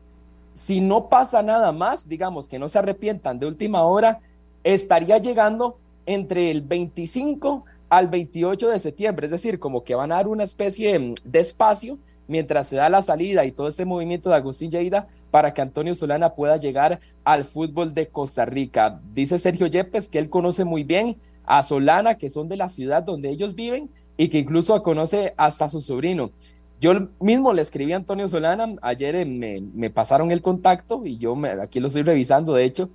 si no pasa nada más, digamos que no se arrepientan de última hora, estaría llegando entre el 25 al 28 de septiembre, es decir, como que van a dar una especie de espacio mientras se da la salida y todo este movimiento de Agustín Lleida para que Antonio Solana pueda llegar al fútbol de Costa Rica. Dice Sergio Yepes que él conoce muy bien a Solana, que son de la ciudad donde ellos viven, y que incluso conoce hasta su sobrino. Yo mismo le escribí a Antonio Solana, ayer me, me pasaron el contacto y yo aquí lo estoy revisando, de hecho,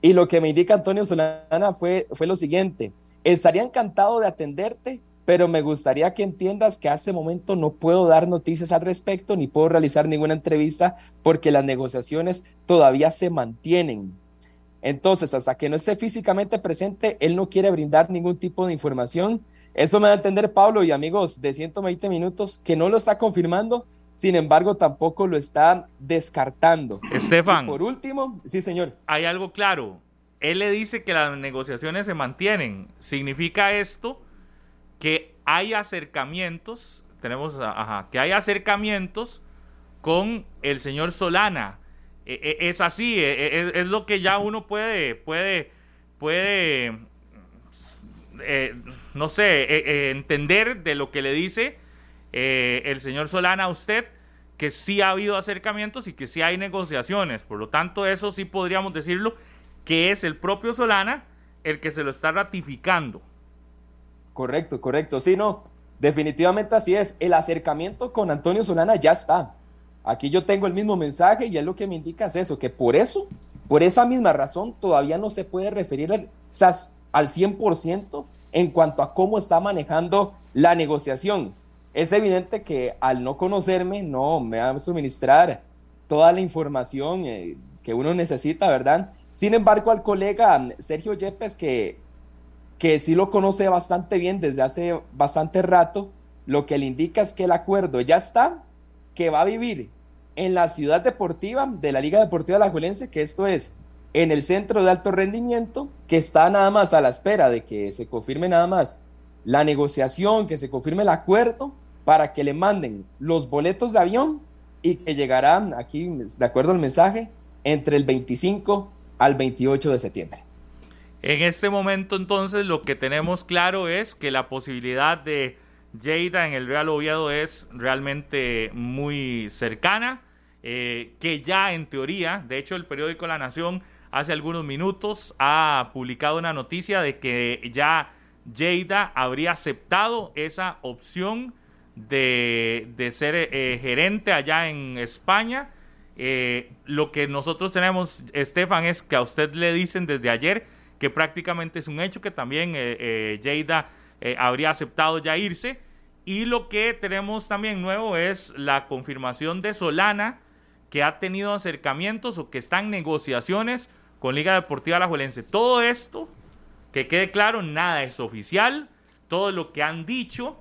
y lo que me indica Antonio Solana fue, fue lo siguiente, estaría encantado de atenderte, pero me gustaría que entiendas que a este momento no puedo dar noticias al respecto ni puedo realizar ninguna entrevista porque las negociaciones todavía se mantienen. Entonces, hasta que no esté físicamente presente, él no quiere brindar ningún tipo de información eso me da a entender Pablo y amigos de 120 minutos que no lo está confirmando, sin embargo tampoco lo está descartando. Estefan. por último, sí señor. Hay algo claro. Él le dice que las negociaciones se mantienen. ¿Significa esto que hay acercamientos? Tenemos, ajá, que hay acercamientos con el señor Solana. E, e, es así, e, es, lo que ya uno puede, puede, puede eh, no sé, eh, eh, entender de lo que le dice el señor Solana a usted, que sí ha habido acercamientos y que sí hay negociaciones. Por lo tanto, eso sí podríamos decirlo, que es el propio Solana el que se lo está ratificando. Correcto, correcto. Sí, no, definitivamente así es. El acercamiento con Antonio Solana ya está. Aquí yo tengo el mismo mensaje y es lo que me indica es eso, que por eso, por esa misma razón, todavía no se puede referir, o sea, al 100% en cuanto a cómo está manejando la negociación. Es evidente que al no conocerme, no me va a suministrar toda la información eh, que uno necesita, ¿verdad? Sin embargo, al colega Sergio Yepes, que, que sí lo conoce bastante bien desde hace bastante rato, lo que le indica es que el acuerdo ya está, que va a vivir en la ciudad deportiva de la Liga Deportiva La Juelense, que esto es en el centro de alto rendimiento que está nada más a la espera de que se confirme nada más la negociación, que se confirme el acuerdo para que le manden los boletos de avión y que llegarán aquí, de acuerdo al mensaje, entre el 25 al 28 de septiembre. En este momento entonces lo que tenemos claro es que la posibilidad de Lleida en el Real Oviedo es realmente muy cercana, eh, que ya en teoría, de hecho el periódico La Nación hace algunos minutos ha publicado una noticia de que ya Lleida habría aceptado esa opción de, ser eh, gerente allá en España. Eh, lo que nosotros tenemos, Estefan, es que a usted le dicen desde ayer que prácticamente es un hecho que también eh, habría aceptado ya irse. Y lo que tenemos también nuevo es la confirmación de Solana, que ha tenido acercamientos o que está en negociaciones con Liga Deportiva Alajuelense. Todo esto, que quede claro, nada es oficial. Todo lo que han dicho,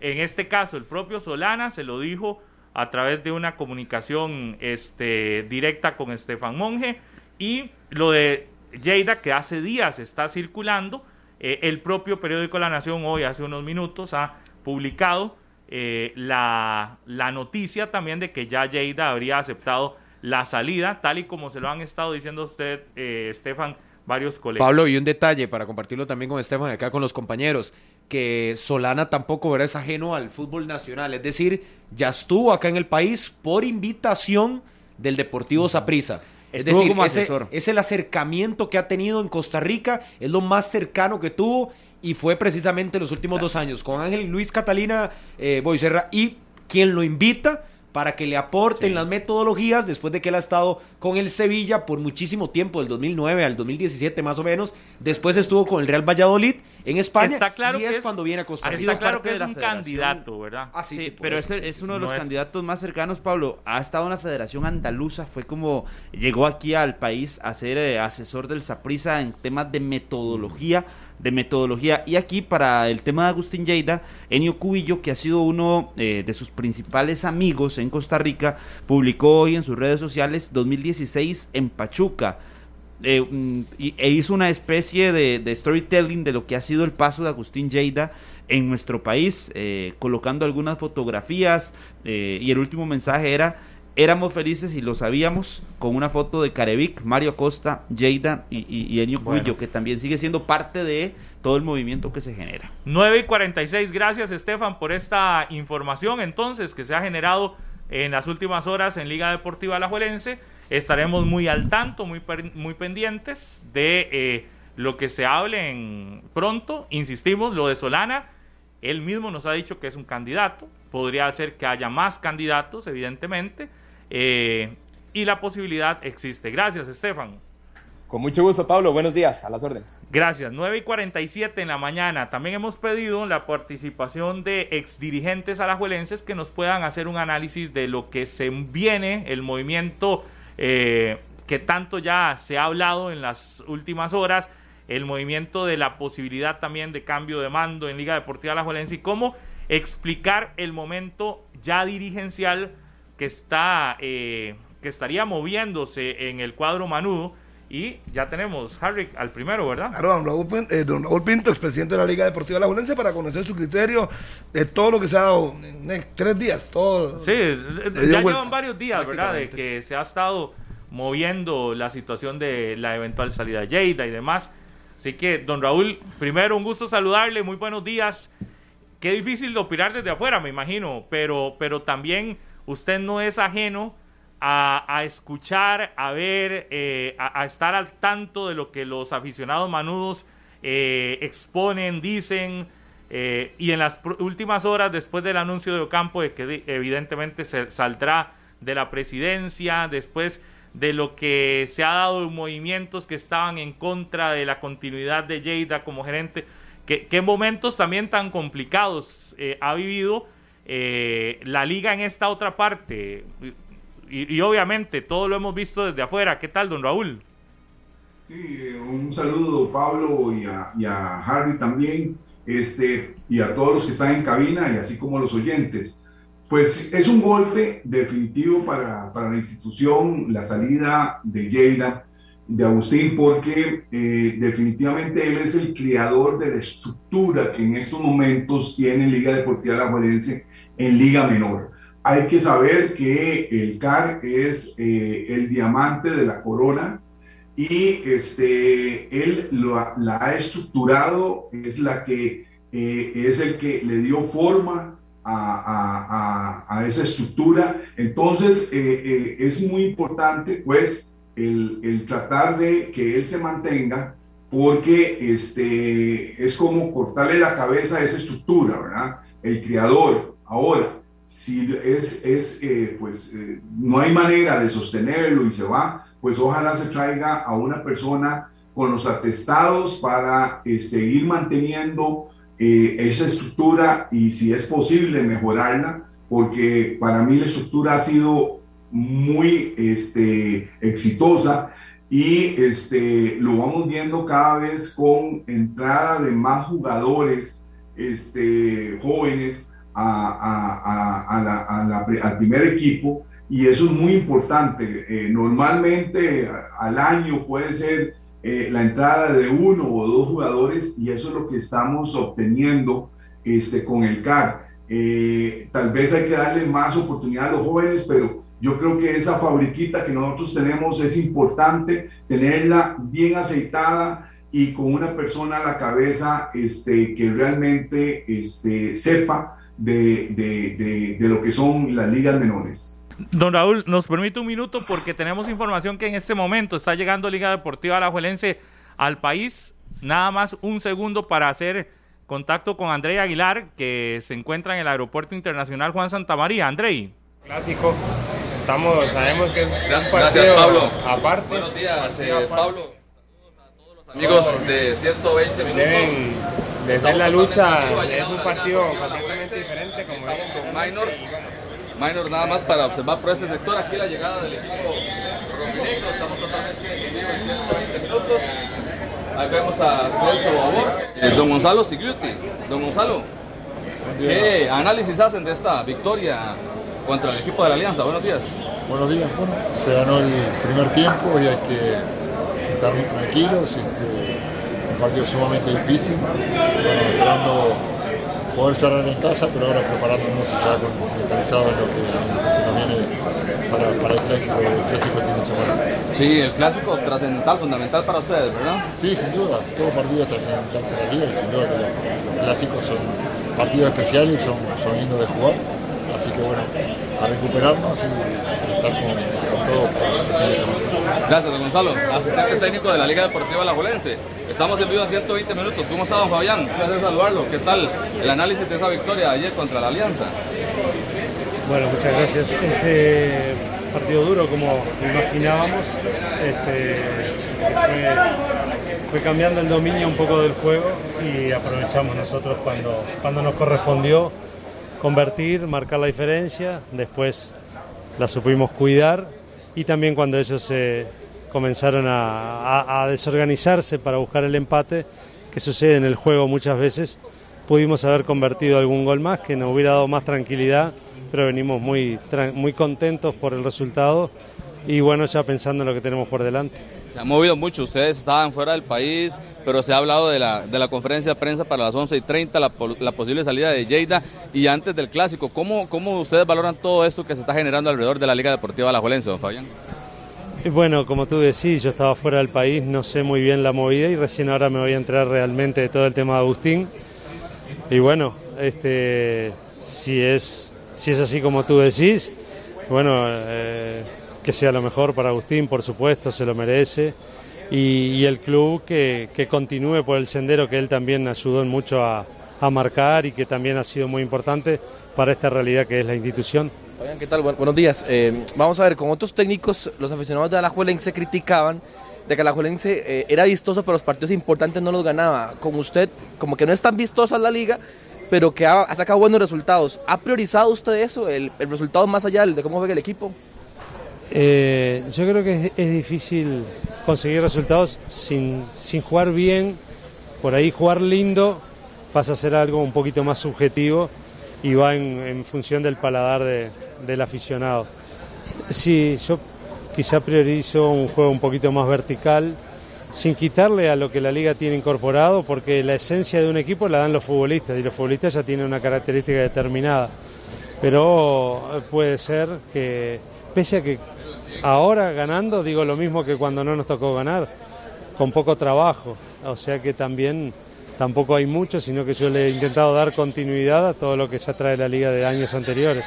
en este caso el propio Solana se lo dijo a través de una comunicación este, directa con Estefan Monge. Y lo de Lleida, que hace días está circulando, eh, el propio periódico La Nación hoy, hace unos minutos, ha publicado eh, la, la, noticia también de que ya Lleida habría aceptado la salida, tal y como se lo han estado diciendo usted, eh, Estefan, varios colegas. Pablo, y un detalle para compartirlo también con Estefan acá con los compañeros, que Solana tampoco es ajeno al fútbol nacional, es decir, ya estuvo acá en el país por invitación del Deportivo Saprissa. Es decir, como ese, es el acercamiento que ha tenido en Costa Rica, es lo más cercano que tuvo y fue precisamente los últimos dos años con Ángel Luis Catalina eh, Boiserra y quien lo invita para que le aporten las metodologías después de que él ha estado con el Sevilla por muchísimo tiempo, del 2009 al 2017 más o menos. Después estuvo con el Real Valladolid en España está claro y es, cuando viene a Costa Rica. Está claro que es un candidato, ¿verdad? Ah, sí, sí, pero ese es uno de los candidatos más cercanos, Pablo. Ha estado en la Federación Andaluza, fue como llegó aquí al país a ser eh, asesor del Saprisa en temas de metodología de metodología. Y aquí para el tema de Agustín Lleida, Enio Cubillo, que ha sido uno eh, de sus principales amigos en Costa Rica, publicó hoy en sus redes sociales 2016 en Pachuca. Eh, mm, e hizo una especie de, storytelling de lo que ha sido el paso de Agustín Lleida en nuestro país, eh, colocando algunas fotografías y el último mensaje era éramos felices y lo sabíamos con una foto de Carevic, Mario Costa, Jada y, y, Enio Cuillo, que también sigue siendo parte de todo el movimiento que se genera. 9 y 46, gracias Estefan por esta información entonces que se ha generado en las últimas horas en Liga Deportiva Alajuelense. Estaremos muy al tanto, muy, muy pendientes de eh, lo que se hable en pronto. Insistimos, lo de Solana, él mismo nos ha dicho que es un candidato. Podría ser que haya más candidatos, evidentemente eh, y la posibilidad existe. Gracias, Estefan. Con mucho gusto, Pablo. Buenos días, a las órdenes. Gracias. 9 y 47 en la mañana. También hemos pedido la participación de exdirigentes alajuelenses que nos puedan hacer un análisis de lo que se viene, el movimiento eh, que tanto ya se ha hablado en las últimas horas, el movimiento de la posibilidad también de cambio de mando en Liga Deportiva Alajuelense y cómo explicar el momento ya dirigencial que está eh, que estaría moviéndose en el cuadro Manudo y ya tenemos Harry al primero, ¿verdad? Claro, don Raúl, eh, don Raúl Pinto, expresidente de la Liga Deportiva La Julense, para conocer su criterio de todo lo que se ha dado en tres días. Todo, sí, ya llevan varios días, ¿verdad? De que se ha estado moviendo la situación de la eventual salida de Lleida y demás. Así que, don Raúl, primero un gusto saludarle, muy buenos días. Qué difícil de opinar desde afuera, me imagino, pero, pero también usted no es ajeno a, escuchar, a ver, eh, a, estar al tanto de lo que los aficionados manudos eh, exponen, dicen. Eh, y en las últimas horas, después del anuncio de Ocampo, de que evidentemente se saldrá de la presidencia, después de lo que se ha dado en movimientos que estaban en contra de la continuidad de Lleida como gerente, qué momentos también tan complicados ha vivido eh, la liga en esta otra parte. Y, obviamente todo lo hemos visto desde afuera. ¿Qué tal, don Raúl? Sí, eh, un saludo Pablo y a, y a, Harry también, este, y a todos los que están en cabina y así como los oyentes. Pues es un golpe definitivo para, para la institución, la salida de Lleida, de Agustín, porque eh, definitivamente él es el creador de la estructura que en estos momentos tiene Liga Deportiva La Valencia en Liga Menor. Hay que saber que el CAR es eh, el diamante de la corona y este, él lo, la ha estructurado, es, la que, eh, es el que le dio forma a, a, esa estructura. Entonces, eh, es muy importante pues el, el tratar de que él se mantenga porque este, es como cortarle la cabeza a esa estructura, ¿verdad? El creador. Ahora, si es, es eh, pues eh, no hay manera de sostenerlo y se va, pues ojalá se traiga a una persona con los atestados para eh, seguir manteniendo esa estructura y si es posible mejorarla, porque para mí la estructura ha sido muy este, exitosa y este, lo vamos viendo cada vez con entrada de más jugadores este, jóvenes a, al primer equipo y eso es muy importante. Eh, normalmente al año puede ser eh, la entrada de uno o dos jugadores y eso es lo que estamos obteniendo este, con el CAR. Eh, tal vez hay que darle más oportunidad a los jóvenes, pero yo creo que esa fabriquita que nosotros tenemos es importante tenerla bien aceitada y con una persona a la cabeza este, que realmente este, sepa de, de, de, lo que son las ligas menores. Don Raúl, nos permite un minuto porque tenemos información que en este momento está llegando Liga Deportiva Alajuelense al país. Nada más un segundo para hacer contacto con André Aguilar, que se encuentra en el Aeropuerto Internacional Juan Santa María. André. Clásico. Estamos, sabemos que es un partido Gracias, Pablo. aparte. Buenos días, eh, Pablo. Amigos de 120 minutos. Deben desde la lucha es un partido completamente diferente como Estamos con Minor. Minor nada más para observar por este sector. Aquí la llegada del equipo rojinegro. Estamos totalmente en vivo en 120 minutos. Ahí vemos a Celso Babor. Eh, don Gonzalo Sigliuti. Don Gonzalo, ¿qué análisis hacen de esta victoria contra el equipo de la Alianza? Buenos días. Buenos días. Bueno, se ganó el primer tiempo y hay que estar muy tranquilos. Este, un partido sumamente difícil, bueno, esperando poder cerrar en casa, pero ahora preparándonos ya con, mentalizados en lo que, se nos viene para, para el, clásico, el clásico fin de semana. Sí, el clásico trascendental, fundamental para ustedes, ¿verdad? Sí, sin duda, todo partido es trascendental para la liga y sin duda que los, clásicos son partidos especiales son, son lindos de jugar. Así que bueno, a recuperarnos y, estar con, con todo para el fin de semana. Gracias, don Gonzalo. Asistente técnico de la Liga Deportiva La Jolense. Estamos en vivo en 120 minutos. ¿Cómo está, don Fabián? Un placer saludarlo. ¿Qué tal el análisis de esa victoria ayer contra la Alianza? Bueno, muchas gracias. Este partido duro, como imaginábamos, este, fue, cambiando el dominio un poco del juego y aprovechamos nosotros cuando, cuando nos correspondió convertir, marcar la diferencia, después la supimos cuidar y también cuando ellos comenzaron a, desorganizarse para buscar el empate, que sucede en el juego muchas veces, pudimos haber convertido algún gol más que nos hubiera dado más tranquilidad, pero venimos muy, muy contentos por el resultado y bueno, ya pensando en lo que tenemos por delante. Se ha movido mucho, ustedes estaban fuera del país, pero se ha hablado de la, de la conferencia de prensa para las 11 y 30, la, posible salida de Lleida y antes del clásico. ¿Cómo, ¿Cómo ustedes valoran todo esto que se está generando alrededor de la Liga Deportiva Alajuelense, don Fabián? Bueno, como tú decís, yo estaba fuera del país, no sé muy bien la movida y recién ahora me voy a entrar realmente de todo el tema de Agustín. Y bueno, este, si, es, si es así como tú decís, bueno, eh, que sea lo mejor para Agustín, por supuesto, se lo merece. Y, el club que, continúe por el sendero que él también ayudó mucho a, marcar y que también ha sido muy importante para esta realidad que es la institución. ¿qué tal? buenos días. Eh, vamos a ver, con otros técnicos, los aficionados de Alajuelense criticaban de que Alajuelense eh, era vistoso, pero los partidos importantes no los ganaba. Con usted, como que no es tan vistoso la liga, pero que ha, sacado buenos resultados. ¿Ha priorizado usted eso, el, el resultado más allá de cómo juega el equipo? Eh, yo creo que es, difícil conseguir resultados sin, sin jugar bien. Por ahí jugar lindo pasa a ser algo un poquito más subjetivo y va en, función del paladar del aficionado. Sí, yo quizá priorizo un juego un poquito más vertical, sin quitarle a lo que la liga tiene incorporado, porque la esencia de un equipo la dan los futbolistas y los futbolistas ya tienen una característica determinada. Pero puede ser que, pese a que ahora ganando digo lo mismo que cuando no nos tocó ganar, con poco trabajo. O sea que también tampoco hay mucho, sino que yo le he intentado dar continuidad a todo lo que ya trae la liga de años anteriores.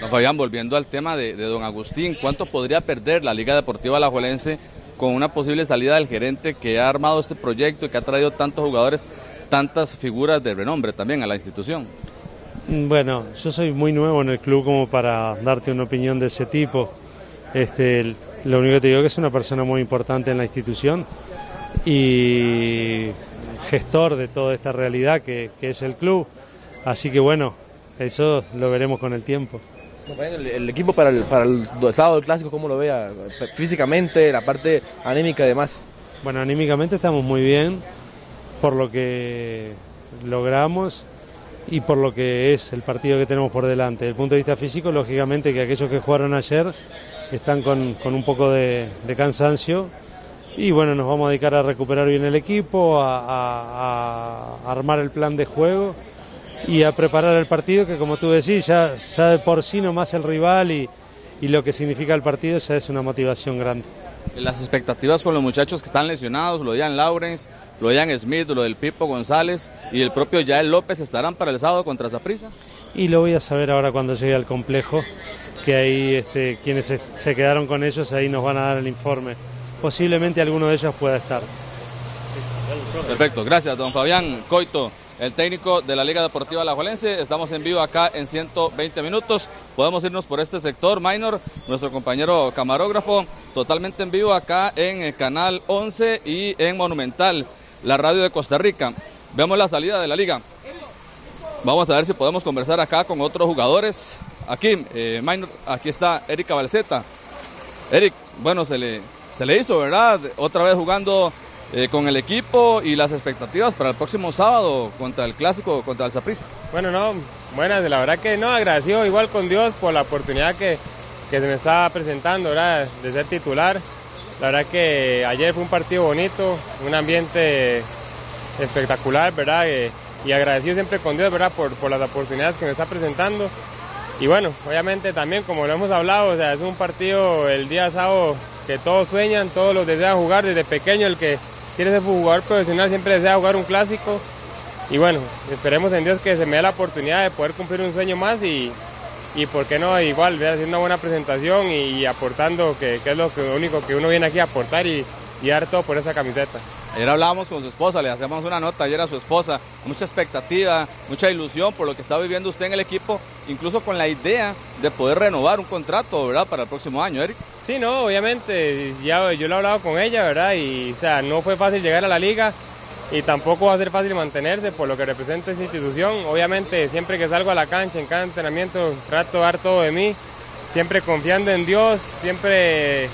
Don Fabián, volviendo al tema de, don Agustín, ¿cuánto podría perder la Liga Deportiva Alajuelense con una posible salida del gerente que ha armado este proyecto y que ha traído tantos jugadores, tantas figuras de renombre también a la institución? Mm, bueno, yo soy muy nuevo en el club como para darte una opinión de ese tipo. Este, lo único que te digo es que es una persona muy importante en la institución y gestor de toda esta realidad que, es el club. Así que bueno, eso lo veremos con el tiempo. El, equipo para el, para el sábado del clásico, ¿cómo lo vea? Físicamente, la parte anímica y demás. Bueno, anímicamente estamos muy bien por lo que logramos y por lo que es el partido que tenemos por delante. Desde el punto de vista físico, lógicamente que aquellos que jugaron ayer están con, un poco de, cansancio y bueno, nos vamos a dedicar a recuperar bien el equipo, a, armar el plan de juego y a preparar el partido que como tú decís, ya, ya de por sí nomás el rival y, y lo que significa el partido ya es una motivación grande. Las expectativas con los muchachos que están lesionados, lo de Ian Lawrence, lo de Ian Smith, lo del Pipo González y el propio Yael López, ¿estarán para el sábado contra Zaprisa? Y lo voy a saber ahora cuando llegue al complejo, que ahí este, quienes se, quedaron con ellos, ahí nos van a dar el informe. Posiblemente alguno de ellos pueda estar. Perfecto, gracias don Fabián Coito el técnico de la Liga Deportiva Alajuelense. Estamos en vivo acá en 120 minutos. Podemos irnos por este sector, Minor, nuestro compañero camarógrafo, totalmente en vivo acá en el canal 11 y en Monumental, la radio de Costa Rica. Vemos la salida de la liga. Vamos a ver si podemos conversar acá con otros jugadores. Aquí, eh, aquí está Erika Balseta. Eric, bueno, se le, se le hizo, ¿verdad? Otra vez jugando eh, con el equipo y las expectativas para el próximo sábado contra el clásico, contra el Zaprista. Bueno, no, buenas, la verdad que no, agradecido igual con Dios por la oportunidad que, se me está presentando, ¿verdad? De ser titular. La verdad que ayer fue un partido bonito, un ambiente espectacular, ¿verdad? Eh, y agradecido siempre con Dios, ¿verdad? Por, por las oportunidades que me está presentando. Y bueno, obviamente también, como lo hemos hablado, es un partido el día sábado que todos sueñan, todos los desean jugar desde pequeño, el que quiere ser jugador profesional, siempre desea jugar un clásico. Y bueno, esperemos en Dios que se me dé la oportunidad de poder cumplir un sueño más y, y por qué no, igual, hacer una buena presentación y, aportando, que, es lo, único que uno viene aquí a aportar y, y dar todo por esa camiseta. Ayer hablábamos con su esposa, le hacemos una nota ayer a su esposa, mucha expectativa, mucha ilusión por lo que está viviendo usted en el equipo, incluso con la idea de poder renovar un contrato, ¿verdad? Para el próximo año, Eric. Sí, no, obviamente, ya yo lo he hablado con ella, ¿verdad? Y, o sea, no fue fácil llegar a la liga y tampoco va a ser fácil mantenerse por lo que representa esa institución. Obviamente, siempre que salgo a la cancha, en cada entrenamiento, trato de dar todo de mí, siempre confiando en Dios, siempre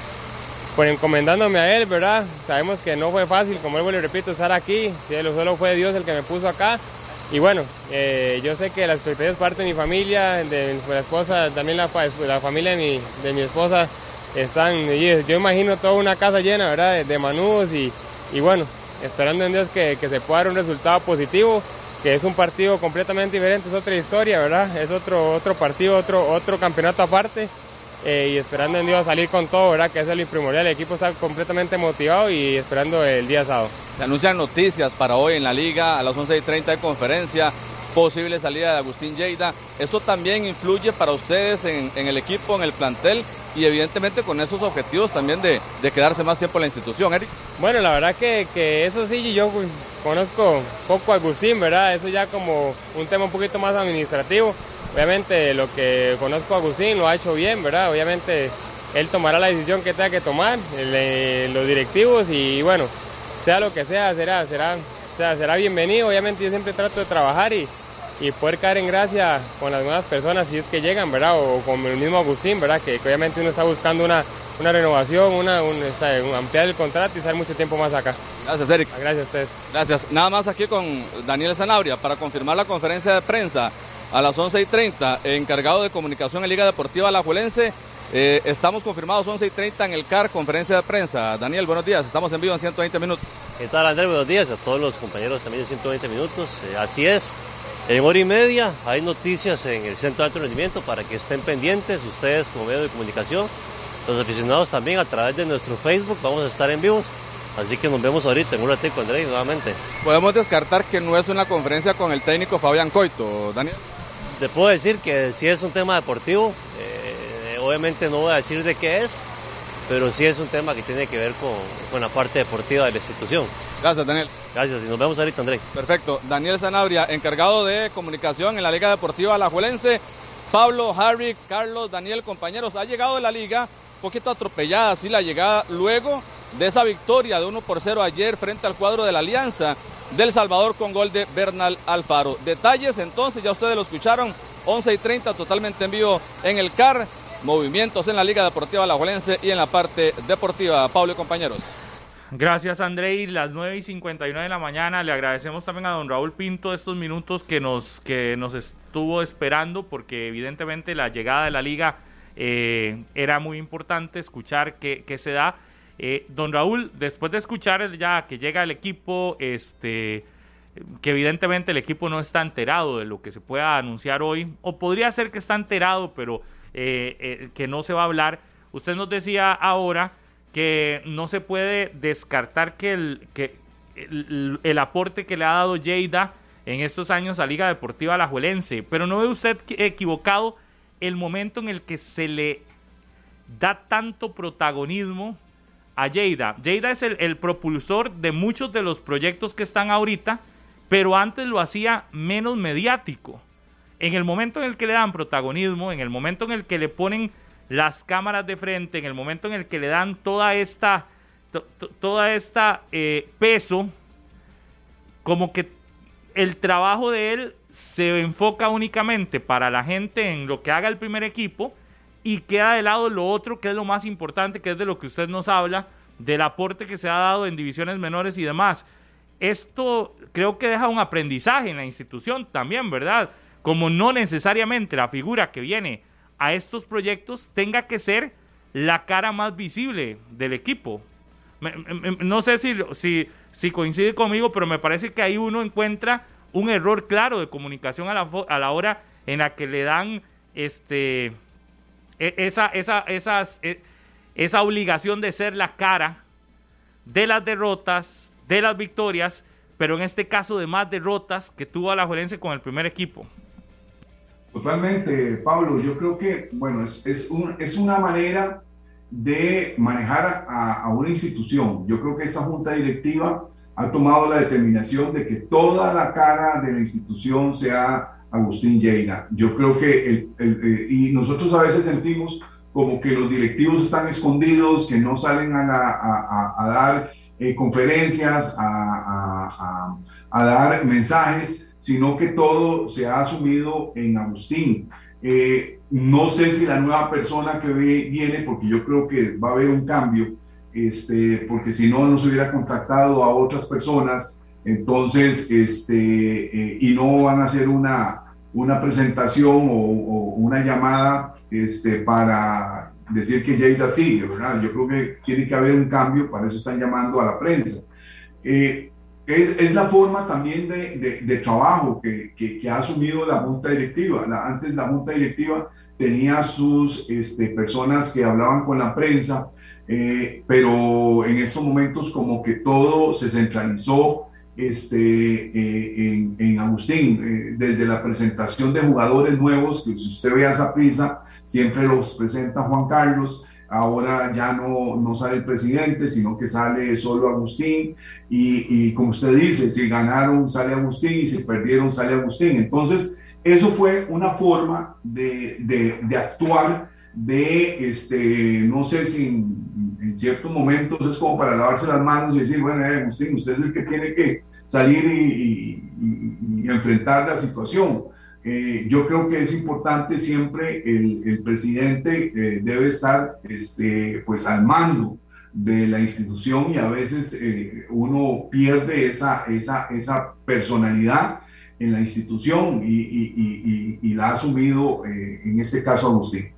pues encomendándome a Él, ¿verdad? Sabemos que no fue fácil, como él le repito, estar aquí, solo fue Dios el que me puso acá. Y bueno, eh, yo sé que la expectativa es parte de mi familia, de mi esposa, también la, la familia de mi, de mi, esposa están, yo imagino toda una casa llena, ¿verdad? De, de manudos y, y, bueno, esperando en Dios que, que se pueda dar un resultado positivo que es un partido completamente diferente, es otra historia, ¿verdad? Es otro, otro partido, otro, otro campeonato aparte. Eh, y esperando en Dios salir con todo, ¿verdad? Que es lo primordial. El equipo está completamente motivado y esperando el día sábado. Se anuncian noticias para hoy en la liga, a las 11.30 de conferencia, posible salida de Agustín Lleida. ¿Esto también influye para ustedes en, el equipo, en el plantel y evidentemente con esos objetivos también de, quedarse más tiempo en la institución, Eric? Bueno, la verdad que, que eso sí, yo conozco poco a Agustín, ¿verdad? Eso ya como un tema un poquito más administrativo Obviamente lo que conozco a Agustín lo ha hecho bien, ¿verdad? Obviamente él tomará la decisión que tenga que tomar, eh, los directivos y bueno, sea lo que sea, será, será, será bienvenido. Obviamente yo siempre trato de trabajar y, y poder caer en gracia con las nuevas personas si es que llegan, ¿verdad? O con el mismo Agustín, ¿verdad? Que, obviamente uno está buscando una, una renovación, una, un, ampliar el contrato y estar mucho tiempo más acá. Gracias, Eric. Gracias a ustedes. Gracias. Nada más aquí con Daniel Zanabria para confirmar la conferencia de prensa a las 11 y 30, encargado de comunicación en Liga Deportiva Alajuelense. Eh, estamos confirmados 11 y 30 en el CAR, conferencia de prensa. Daniel, buenos días, estamos en vivo en 120 minutos. ¿Qué tal, Andrés? Buenos días a todos los compañeros también de 120 minutos. Eh, así es, en hora y media hay noticias en el Centro de Alto Rendimiento para que estén pendientes ustedes como medio de comunicación. Los aficionados también a través de nuestro Facebook vamos a estar en vivo. Así que nos vemos ahorita en un ratito, Andrés, nuevamente. Podemos descartar que no es una conferencia con el técnico Fabián Coito, Daniel. Te puedo decir que si es un tema deportivo, eh, obviamente no voy a decir de qué es, pero sí es un tema que tiene que ver con, con la parte deportiva de la institución. Gracias, Daniel. Gracias y nos vemos ahorita, André. Perfecto. Daniel Sanabria, encargado de comunicación en la Liga Deportiva Alajuelense. Pablo, Harry, Carlos, Daniel, compañeros, ha llegado de la liga un poquito atropellada, así la llegada luego de esa victoria de 1 por 0 ayer frente al cuadro de la Alianza del Salvador con gol de Bernal Alfaro. Detalles entonces, ya ustedes lo escucharon, 11 y 30 totalmente en vivo en el CAR. Movimientos en la Liga Deportiva Alajuelense y en la parte deportiva. Pablo y compañeros. Gracias, Andrei. Las 9 y 59 de la mañana. Le agradecemos también a don Raúl Pinto estos minutos que nos, que nos estuvo esperando, porque evidentemente la llegada de la liga eh, era muy importante escuchar qué, qué se da. Eh, don Raúl, después de escuchar ya que llega el equipo, este, que evidentemente el equipo no está enterado de lo que se pueda anunciar hoy, o podría ser que está enterado, pero eh, que no se va a hablar. Usted nos decía ahora que no se puede descartar que el, el, aporte que le ha dado Lleida en estos años a Liga Deportiva Alajuelense. Pero no ve usted equivocado el momento en el que se le da tanto protagonismo a Lleida. Lleida es el, propulsor de muchos de los proyectos que están ahorita, pero antes lo hacía menos mediático. En el momento en el que le dan protagonismo, en el momento en el que le ponen las cámaras de frente, en el momento en el que le dan toda esta, toda esta eh, peso, como que el trabajo de él se enfoca únicamente para la gente en lo que haga el primer equipo y queda de lado lo otro que es lo más importante, que es de lo que usted nos habla, del aporte que se ha dado en divisiones menores y demás. Esto creo que deja un aprendizaje en la institución también, ¿verdad? Como no necesariamente la figura que viene a estos proyectos tenga que ser la cara más visible del equipo. No sé si, si, coincide conmigo, pero me parece que ahí uno encuentra un error claro de comunicación a la, a la hora en la que le dan este esa, esa, esas, e, esa obligación de ser la cara de las derrotas, de las victorias, pero en este caso de más derrotas que tuvo a la Juelense con el primer equipo. Totalmente, Pablo. Yo creo que, bueno, es, es, un, es una manera de manejar a, a, una institución. Yo creo que esta junta directiva ha tomado la determinación de que toda la cara de la institución sea Agustín Lleida. Yo creo que, el, el, eh, y nosotros a veces sentimos como que los directivos están escondidos, que no salen a, a, a dar eh, conferencias, a, dar mensajes sino que todo se ha asumido en Agustín. Eh, no sé si la nueva persona que viene, porque yo creo que va a haber un cambio, este, porque si no, no se hubiera contactado a otras personas, entonces, este, eh, y no van a hacer una, una presentación o, o, una llamada este, para decir que Lleida sigue, ¿verdad? Yo creo que tiene que haber un cambio, para eso están llamando a la prensa. Eh, es, es, la forma también de, de, de trabajo que, que, que, ha asumido la Junta Directiva. La, antes la Junta Directiva tenía sus este, personas que hablaban con la prensa, eh, pero en estos momentos como que todo se centralizó este, eh, en, en, Agustín, eh, desde la presentación de jugadores nuevos, que si usted ve a esa prisa, siempre los presenta Juan Carlos, ahora ya no, no sale el presidente, sino que sale solo Agustín, y, y, como usted dice, si ganaron sale Agustín y si perdieron sale Agustín. Entonces, eso fue una forma de, de, de actuar, de, este, no sé si en, ciertos momentos es como para lavarse las manos y decir, bueno, eh, Agustín, usted es el que tiene que salir y, y, y enfrentar la situación eh, yo creo que es importante siempre el, el presidente eh, debe estar este, pues al mando de la institución y a veces eh, uno pierde esa, esa, esa personalidad en la institución y, y, y, y la ha asumido eh, en este caso Agustín.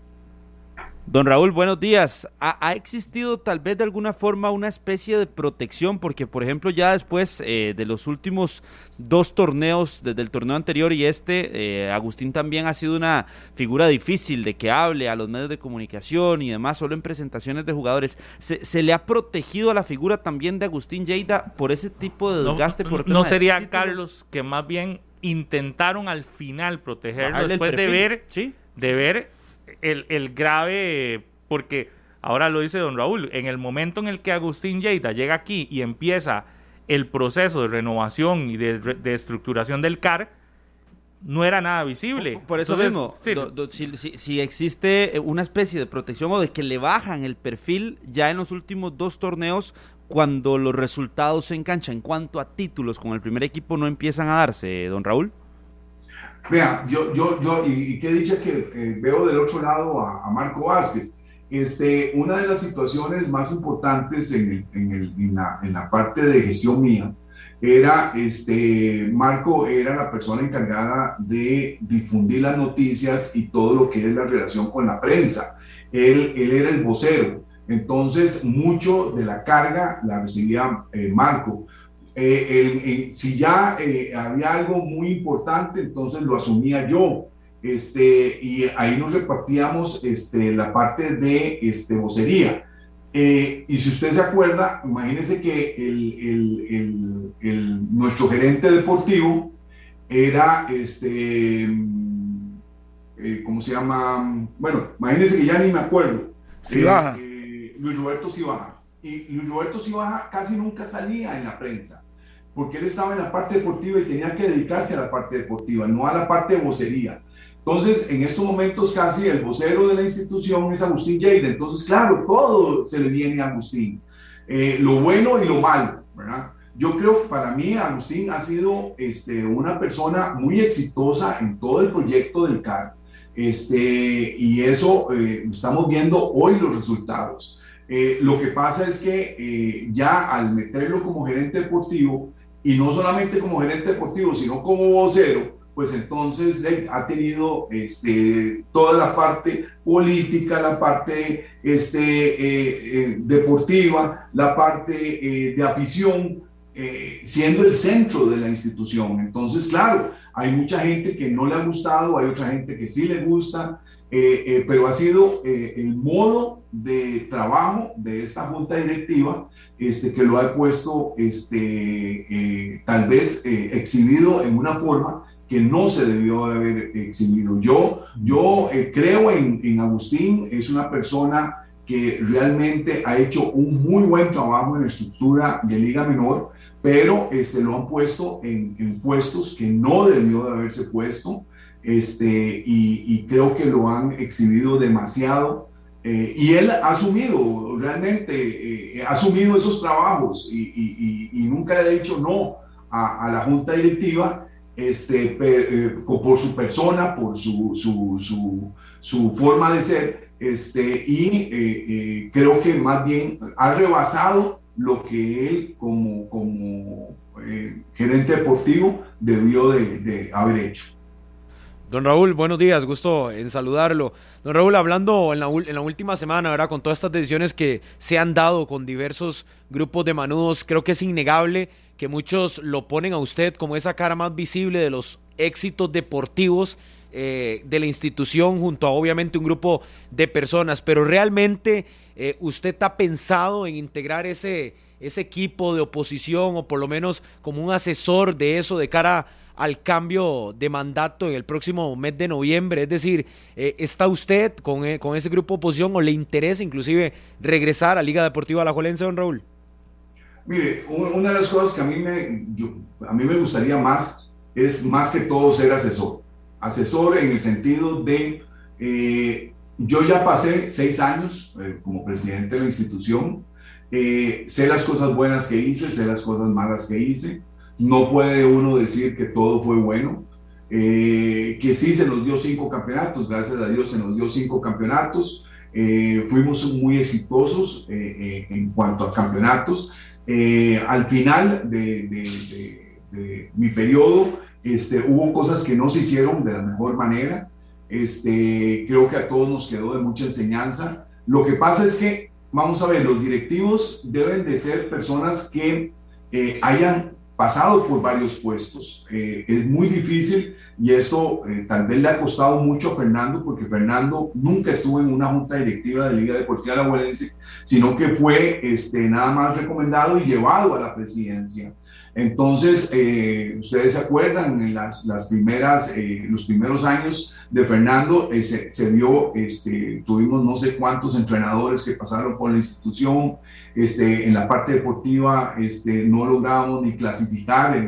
Don Raúl, buenos días. ¿Ha, ¿Ha, existido tal vez de alguna forma una especie de protección? Porque, por ejemplo, ya después eh, de los últimos dos torneos, desde el torneo anterior y este, eh, Agustín también ha sido una figura difícil de que hable a los medios de comunicación y demás, solo en presentaciones de jugadores. ¿Se, se le ha protegido a la figura también de Agustín Lleida por ese tipo de desgaste? No, por no sería, de Carlos, que más bien intentaron al final protegerlo después de ver, ¿Sí? de ver el, el grave, porque Ahora lo dice don Raúl, en el momento en el que Agustín Lleida llega aquí y empieza el proceso de renovación y de, de estructuración del CAR, no era nada visible. Por eso mismo, si, existe una especie de protección o de que le bajan el perfil ya en los últimos dos torneos cuando los resultados se enganchan en cuanto a títulos con el primer equipo no empiezan a darse, don Raúl. Vea, yo, yo, yo, y, qué dicha que eh, veo del otro lado a, Marco Vázquez. Este, una de las situaciones más importantes en, en, el, en, la, en la parte de gestión mía era, este, Marco era la persona encargada de difundir las noticias y todo lo que es la relación con la prensa. Él, él era el vocero. Entonces, mucho de la carga la recibía eh, Marco. Eh, si ya eh, había algo muy importante, entonces lo asumía yo. Este, y ahí nos repartíamos este, la parte de este, vocería. Eh, y si usted se acuerda, imagínese que el, el, el, nuestro gerente deportivo era, este, eh, ¿cómo se llama? Bueno, imagínese que ya ni me acuerdo. Sibaja. Eh, Luis Roberto Sibaja. Y Luis Roberto Sibaja casi nunca salía en la prensa, porque él estaba en la parte deportiva y tenía que dedicarse a la parte deportiva, no a la parte de vocería. Entonces, en estos momentos casi el vocero de la institución es Agustín Lleida. Entonces, claro, todo se le viene a Agustín. Eh, lo bueno y lo malo, ¿verdad? Yo creo que para mí Agustín ha sido este, una persona muy exitosa en todo el proyecto del CAR. Este, y eso eh, estamos viendo hoy los resultados. Eh, lo que pasa es que ya al meterlo como gerente deportivo, y no solamente como gerente deportivo, sino como vocero, pues entonces ha tenido este, toda la parte política, la parte este, eh, eh, deportiva, la parte eh, de afición, siendo el centro de la institución. Entonces, claro, hay mucha gente que no le ha gustado, hay otra gente que sí le gusta, pero ha sido el modo de trabajo de esta junta directiva este, que lo ha puesto este, tal vez exhibido en una forma que no se debió haber exhibido. Yo, yo eh, creo en, en, Agustín, es una persona que realmente ha hecho un muy buen trabajo en la estructura de Liga Menor, pero este, lo han puesto en, en puestos que no debió de haberse puesto, este, y, creo que lo han exhibido demasiado. Eh, y él ha asumido, realmente, eh, ha asumido esos trabajos y, nunca le ha dicho no a, la junta directiva este, eh, por su persona, por su, su, su, forma de ser, este, y eh, eh, creo que más bien ha rebasado lo que él como, como gerente deportivo debió de, de, haber hecho. Don Raúl, buenos días, gusto en saludarlo. Don Raúl, hablando en la, última semana, ¿verdad? Con todas estas decisiones que se han dado con diversos grupos de manudos, creo que es innegable que muchos lo ponen a usted como esa cara más visible de los éxitos deportivos eh, de la institución junto a obviamente un grupo de personas, pero realmente eh, usted ha pensado en integrar ese, ese equipo de oposición o por lo menos como un asesor de eso de cara al cambio de mandato en el próximo mes de noviembre, es decir, eh, ¿está usted con, con ese grupo de oposición o le interesa inclusive regresar a Liga Deportiva Alajuelense, don Raúl? Mire, una de las cosas que a mí me, a mí me gustaría más es más que todo ser asesor. Asesor en el sentido de, eh, yo ya pasé seis años eh, como presidente de la institución, eh, sé las cosas buenas que hice, sé las cosas malas que hice, no puede uno decir que todo fue bueno, que sí se nos dio cinco campeonatos, gracias a Dios se nos dio cinco campeonatos, fuimos muy exitosos en cuanto a campeonatos, eh, al final de, mi periodo este, hubo cosas que no se hicieron de la mejor manera. Este, creo que a todos nos quedó de mucha enseñanza. Lo que pasa es que, vamos a ver, los directivos deben de ser personas que eh, hayan pasado por varios puestos. Eh, es muy difícil y esto eh, tal vez le ha costado mucho a Fernando porque Fernando nunca estuvo en una junta directiva de Liga Deportiva Alajuelense, sino que fue este, nada más recomendado y llevado a la presidencia. Entonces, eh, ustedes se acuerdan, en las, las primeras, eh, los primeros años de Fernando eh, se, se, vio, este, tuvimos no sé cuántos entrenadores que pasaron por la institución, este, en la parte deportiva este, no lográbamos ni clasificar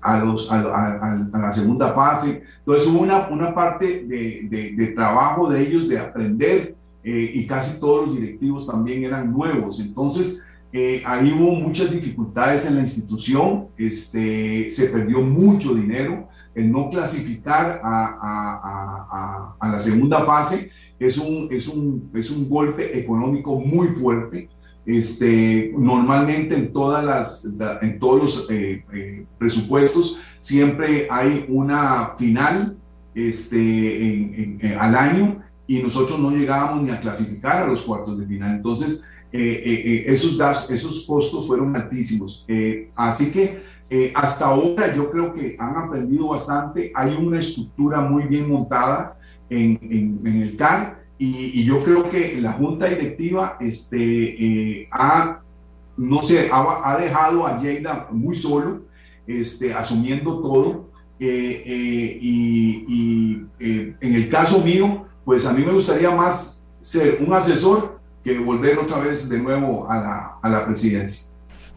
a, los, a, la segunda fase. Entonces hubo una, una parte de, de trabajo de ellos de aprender y casi todos los directivos también eran nuevos. Entonces, eh, ahí hubo muchas dificultades en la institución, este, se perdió mucho dinero, el no clasificar a, a, a, la segunda fase es un, es, un, es un golpe económico muy fuerte. Este, normalmente en, todas las, en todos los eh, eh, presupuestos siempre hay una final este, al año y nosotros no llegábamos ni a clasificar a los cuartos de final. Entonces, eh, eh, eh, esos, esos costos fueron altísimos. así que hasta ahora yo creo que han aprendido bastante. Hay una estructura muy bien montada en, en, el CAR y, yo creo que la junta directiva este, ha, no sé, ha, dejado a Lleida muy solo, este, asumiendo todo. y, y en el caso mío, pues a mí me gustaría más ser un asesor que volver otra vez de nuevo a la, a la presidencia.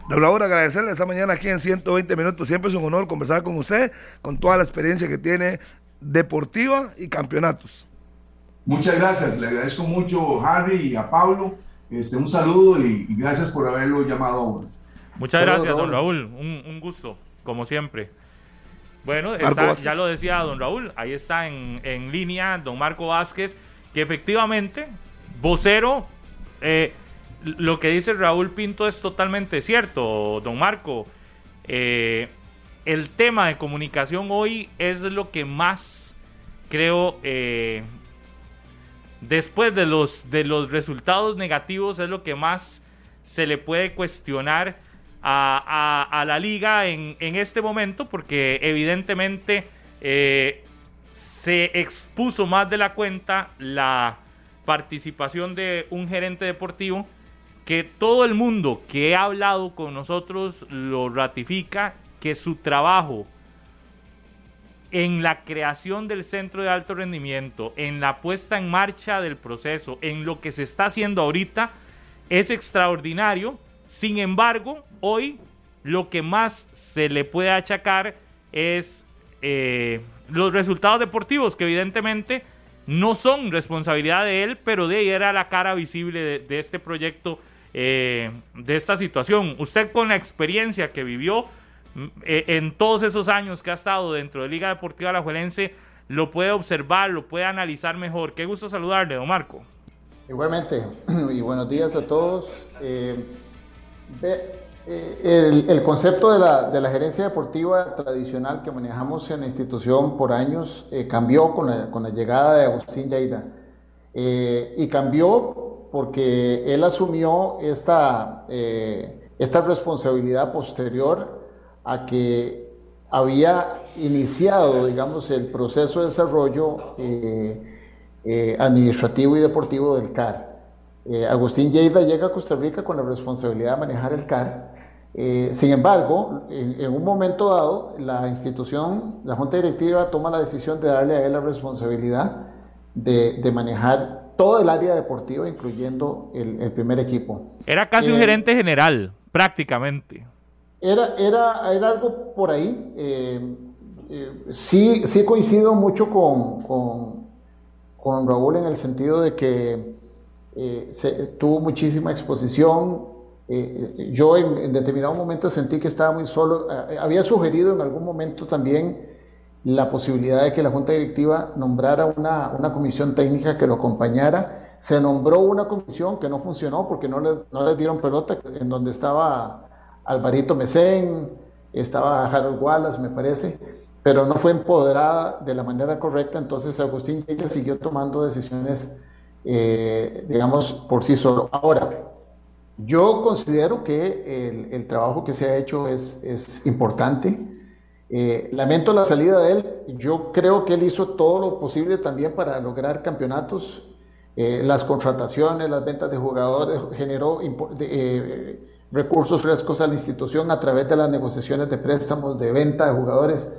Don Raúl, agradecerle esta mañana aquí en 120 minutos. Siempre es un honor conversar con usted, con toda la experiencia que tiene deportiva y campeonatos. Muchas gracias, le agradezco mucho a Harry y a Pablo. Este, un saludo y, gracias por haberlo llamado Muchas gracias, don Raúl. Un, un, gusto, como siempre. Bueno, ya lo decía don Raúl, ahí está en, en línea don Marco Vázquez, que efectivamente, vocero eh, lo que dice Raúl Pinto es totalmente cierto, don Marco. Eh, el tema de comunicación hoy es lo que más creo eh, después de los, de los resultados negativos es lo que más se le puede cuestionar a, la liga en, en, este momento porque evidentemente se expuso más de la cuenta la participación de un gerente deportivo que todo el mundo que ha hablado con nosotros lo ratifica que su trabajo en la creación del centro de alto rendimiento, en la puesta en marcha del proceso, en lo que se está haciendo ahorita, es extraordinario. Sin embargo, hoy lo que más se le puede achacar es eh, los resultados deportivos, que evidentemente no son responsabilidad de él, pero de ahí era la cara visible de, este proyecto, eh, de esta situación. Usted con la experiencia que vivió mm, eh, en todos esos años que ha estado dentro de Liga Deportiva Alajuelense, lo puede observar, lo puede analizar mejor. Qué gusto saludarle, don Marco. Igualmente, y buenos días a todos. Eh, eh, el, concepto de la, de la, gerencia deportiva tradicional que manejamos en la institución por años eh, cambió con la, con la, llegada de Agustín Yaida. Eh, y cambió porque él asumió esta, esta responsabilidad posterior a que había iniciado, digamos, el proceso de desarrollo administrativo y deportivo del CAR. Agustín Lleida llega a Costa Rica con la responsabilidad de manejar el CAR eh, sin embargo, en, un momento dado, la institución, la Junta Directiva toma la decisión de darle a él la responsabilidad de, manejar todo el área deportiva, incluyendo el, primer equipo. Era casi un eh, gerente general, prácticamente. Era, era, era algo por ahí. Eh, sí, sí coincido mucho con, con, con, Raúl en el sentido de que se, tuvo muchísima exposición, eh, yo en, determinado momento sentí que estaba muy solo. Eh, había sugerido en algún momento también la posibilidad de que la Junta Directiva nombrara una, una comisión técnica que lo acompañara. Se nombró una comisión que no funcionó porque no le, no le dieron pelota, en donde estaba Alvarito Mesén, estaba Harold Wallace, me parece, pero no fue empoderada de la manera correcta. Entonces Agustín siguió tomando decisiones, eh, digamos, por sí solo. Ahora, yo considero que el, trabajo que se ha hecho es, es importante. Eh, lamento la salida de él. Yo creo que él hizo todo lo posible también para lograr campeonatos. Eh, las contrataciones, las ventas de jugadores generó, eh, recursos frescos a la institución a través de las negociaciones de préstamos, de venta de jugadores.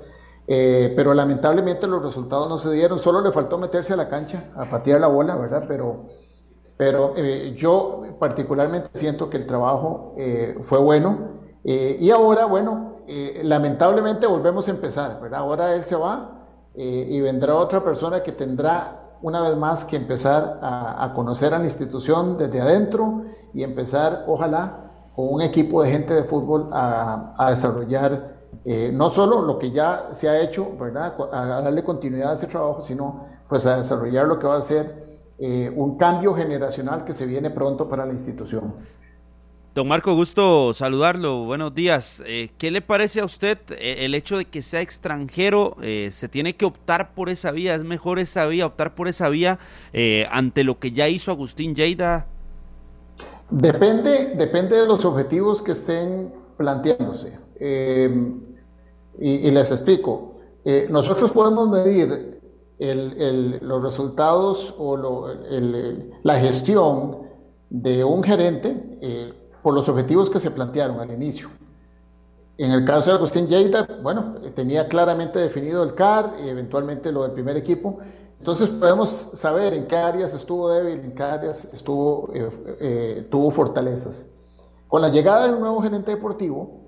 Eh, pero lamentablemente los resultados no se dieron, solo le faltó meterse a la cancha, a patear la bola, ¿verdad? Pero, pero eh, yo particularmente siento que el trabajo eh, fue bueno y ahora, bueno, lamentablemente volvemos a empezar, ¿verdad? Ahora él se va y vendrá otra persona que tendrá una vez más que empezar a, conocer a la institución desde adentro y empezar, ojalá, con un equipo de gente de fútbol a, a desarrollar eh, no solo lo que ya se ha hecho, ¿verdad? A darle continuidad a ese trabajo, sino pues a desarrollar lo que va a ser eh, un cambio generacional que se viene pronto para la institución. Don Marco, gusto saludarlo. Buenos días. Eh, ¿Qué le parece a usted el hecho de que sea extranjero? ¿Se tiene que optar por esa vía? ¿Es mejor esa vía, optar por esa vía ante lo que ya hizo Agustín Lleida? Depende, depende de los objetivos que estén planteándose. Y, les explico. Eh, nosotros podemos medir los resultados o la gestión de un gerente eh, por los objetivos que se plantearon al inicio. En el caso de Agustín Lleida, bueno, tenía claramente definido el CAR y eventualmente lo del primer equipo. Entonces podemos saber en qué áreas estuvo débil, en qué áreas estuvo, eh, tuvo fortalezas. Con la llegada del nuevo gerente deportivo,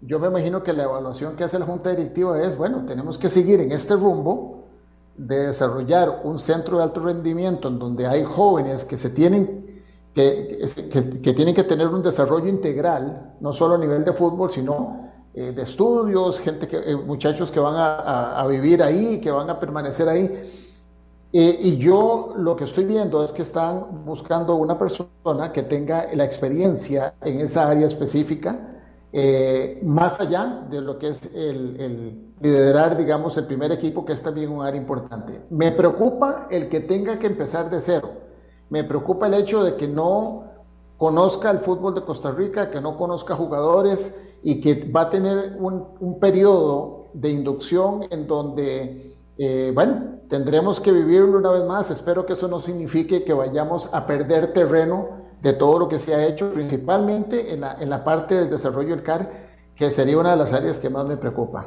yo me imagino que la evaluación que hace la Junta Directiva es, bueno, tenemos que seguir en este rumbo de desarrollar un centro de alto rendimiento en donde hay jóvenes que se tienen que, que, tienen que tener un desarrollo integral, no solo a nivel de fútbol, sino eh, de estudios, gente que, eh, muchachos que van a, a, vivir ahí, que van a permanecer ahí. Eh, y yo lo que estoy viendo es que están buscando una persona que tenga la experiencia en esa área específica, eh, más allá de lo que es el, liderar, digamos, el primer equipo, que es también un área importante. Me preocupa el que tenga que empezar de cero. Me preocupa el hecho de que no conozca el fútbol de Costa Rica, que no conozca jugadores y que va a tener un, periodo de inducción en donde, eh, bueno, tendremos que vivirlo una vez más. Espero que eso no signifique que vayamos a perder terreno de todo lo que se ha hecho, principalmente en la, en la parte del desarrollo del CAR, que sería una de las áreas que más me preocupa.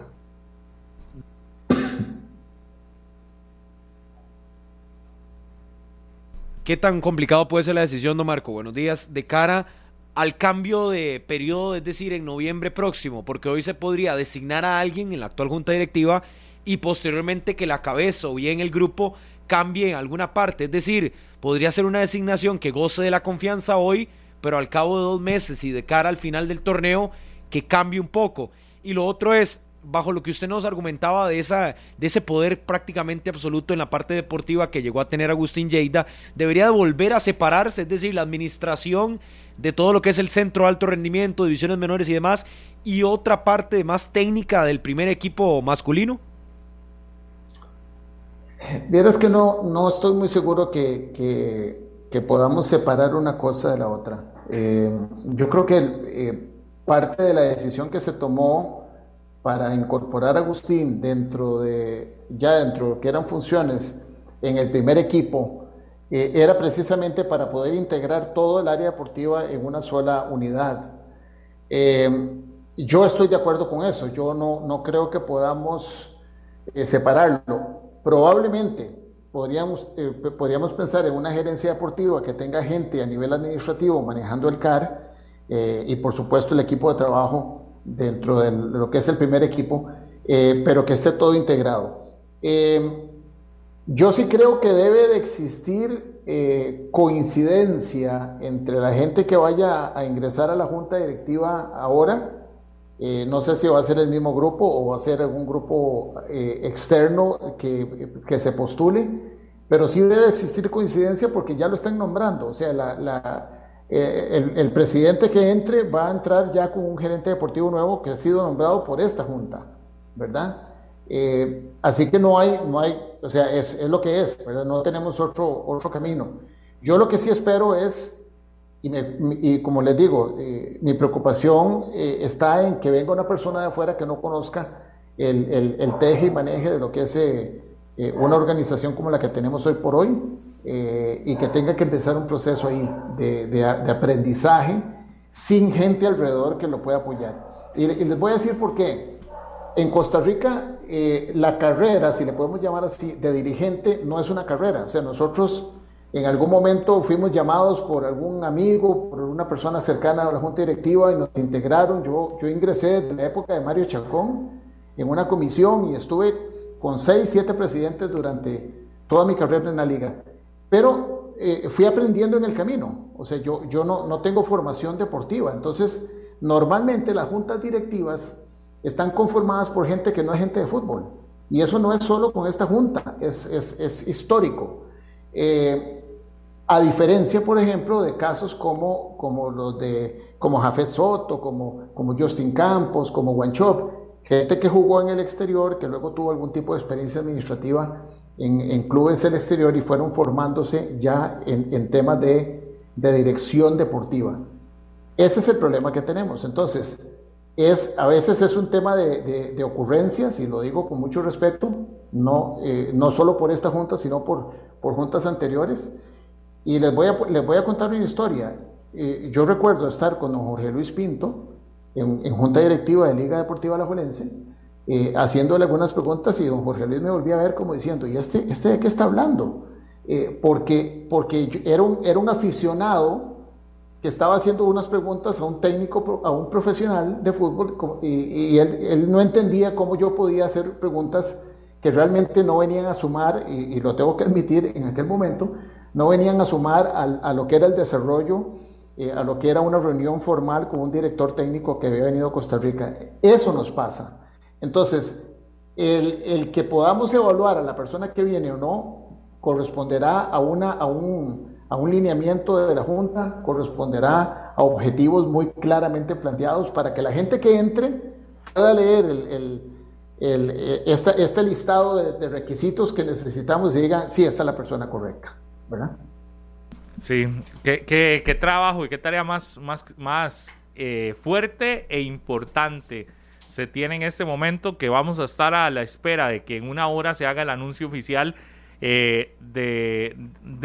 ¿Qué tan complicado puede ser la decisión, don Marco? Buenos días. De cara al cambio de periodo, es decir, en noviembre próximo, porque hoy se podría designar a alguien en la actual junta directiva y posteriormente que la cabeza o bien el grupo cambie en alguna parte. Es decir, podría ser una designación que goce de la confianza hoy, pero al cabo de dos meses y de cara al final del torneo, que cambie un poco. Y lo otro es, bajo lo que usted nos argumentaba de, esa, de ese poder prácticamente absoluto en la parte deportiva que llegó a tener Agustín Lleida, debería de volver a separarse, es decir, la administración de todo lo que es el centro alto rendimiento, divisiones menores y demás, y otra parte más técnica del primer equipo masculino. Vieras que no, no estoy muy seguro que, que, podamos separar una cosa de la otra. Eh, yo creo que eh, parte de la decisión que se tomó para incorporar a Agustín dentro de, ya dentro de lo que eran funciones en el primer equipo, eh, era precisamente para poder integrar todo el área deportiva en una sola unidad. yo estoy de acuerdo con eso, yo no, no creo que podamos separarlo probablemente podríamos, eh, podríamos pensar en una gerencia deportiva que tenga gente a nivel administrativo manejando el CAR eh, y por supuesto el equipo de trabajo dentro de lo que es el primer equipo, eh, pero que esté todo integrado. yo sí creo que debe de existir coincidencia entre la gente que vaya a ingresar a la junta directiva ahora, eh, no sé si va a ser el mismo grupo o va a ser algún grupo eh, externo que, que, se postule, pero sí debe existir coincidencia porque ya lo están nombrando. O sea, la, eh, el, el, presidente que entre va a entrar ya con un gerente deportivo nuevo que ha sido nombrado por esta junta, ¿verdad? así que no hay, no hay, o sea, es, es lo que es, ¿verdad? No tenemos otro, otro camino. Yo lo que sí espero es y, como les digo, eh, mi preocupación eh, está en que venga una persona de afuera que no conozca el, el, teje y maneje de lo que es eh, una organización como la que tenemos hoy por hoy y que tenga que empezar un proceso ahí de, de, aprendizaje sin gente alrededor que lo pueda apoyar. Y, les voy a decir por qué. En Costa Rica, eh, la carrera, si le podemos llamar así, de dirigente no es una carrera. O sea, nosotros en algún momento fuimos llamados por algún amigo, por una persona cercana a la junta directiva y nos integraron. Yo, yo ingresé en la época de Mario Chacón en una comisión y estuve con seis, siete presidentes durante toda mi carrera en la liga. Pero eh, fui aprendiendo en el camino. O sea, yo, yo no, no tengo formación deportiva. Entonces, normalmente las juntas directivas están conformadas por gente que no es gente de fútbol. Y eso no es solo con esta junta, es, es, es histórico. Eh, a diferencia, por ejemplo, de casos como, como los de como Jafet Soto, como, como Justin Campos, como Wanchop, gente que jugó en el exterior, que luego tuvo algún tipo de experiencia administrativa en, clubes del exterior y fueron formándose ya en, temas de, dirección deportiva. Ese es el problema que tenemos. Entonces, es, a veces es un tema de, ocurrencias, y lo digo con mucho respeto, no, eh, no solo por esta junta, sino por, por juntas anteriores. Y les voy a, les voy a contar una historia. Eh, yo recuerdo estar con don Jorge Luis Pinto en, junta directiva de Liga Deportiva Alajuelense, eh, haciéndole algunas preguntas y don Jorge Luis me volvía a ver como diciendo, ¿y este, este de qué está hablando? Eh, porque porque era, un, era un aficionado que estaba haciendo unas preguntas a un técnico, a un profesional de fútbol, y, él, no entendía cómo yo podía hacer preguntas que realmente no venían a sumar, y, y lo tengo que admitir en aquel momento, no venían a sumar a, lo que era el desarrollo, eh, a lo que era una reunión formal con un director técnico que había venido a Costa Rica. Eso nos pasa. Entonces, el, que podamos evaluar a la persona que viene o no corresponderá a, una, a, un, a un lineamiento de la Junta, corresponderá a objetivos muy claramente planteados para que la gente que entre pueda leer el, el, este, listado de, requisitos que necesitamos y diga, sí, esta es la persona correcta. ¿verdad? Sí, qué, trabajo y qué tarea más, más, más eh, fuerte e importante se tiene en este momento que vamos a estar a la espera de que en una hora se haga el anuncio oficial eh, de,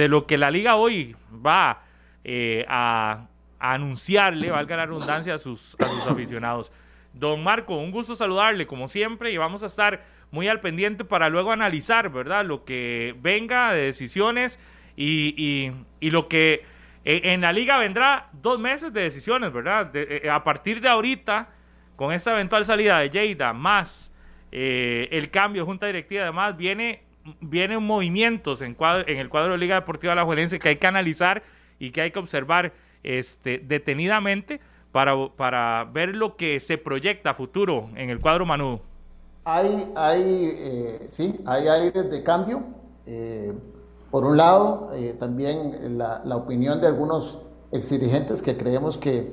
lo que la liga hoy va eh, a, anunciarle, valga la redundancia, a sus, a sus aficionados. Don Marco, un gusto saludarle como siempre y vamos a estar muy al pendiente para luego analizar, ¿verdad? Lo que venga de decisiones y, lo que e, en la liga vendrá dos meses de decisiones, ¿verdad? E, e, a partir de ahorita, con esta eventual salida de Lleida, más eh, el cambio de junta directiva, además, viene, vienen movimientos en, en el cuadro de Liga Deportiva La Juelense que hay que analizar y que hay que observar este, detenidamente para, ver lo que se proyecta a futuro en el cuadro Manu. Hay, hay, eh, sí, hay aires de cambio. Eh, por un lado, también la, la, opinión de algunos exdirigentes que creemos que,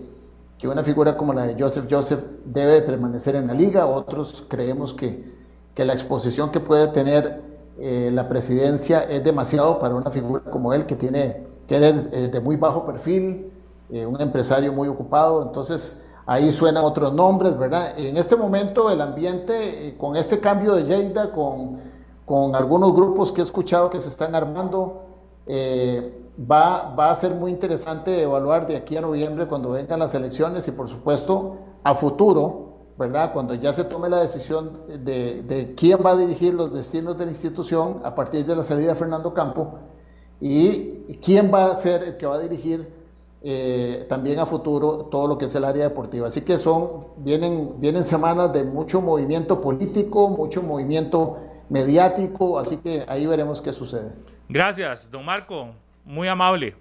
que, una figura como la de Joseph Joseph debe permanecer en la liga, otros creemos que, que la exposición que puede tener eh, la presidencia es demasiado para una figura como él que tiene que es eh, de muy bajo perfil, un empresario muy ocupado, entonces ahí suenan otros nombres, ¿verdad? En este momento el ambiente, con este cambio de Lleida, con con algunos grupos que he escuchado que se están armando. Eh, va, va a ser muy interesante evaluar de aquí a noviembre cuando vengan las elecciones y por supuesto a futuro, ¿verdad? Cuando ya se tome la decisión de, de quién va a dirigir los destinos de la institución a partir de la salida de Fernando Campo y quién va a ser el que va a dirigir eh, también a futuro todo lo que es el área deportiva. Así que son, vienen, vienen semanas de mucho movimiento político, mucho movimiento mediático, así que ahí veremos qué sucede. Gracias, don Marco, muy amable.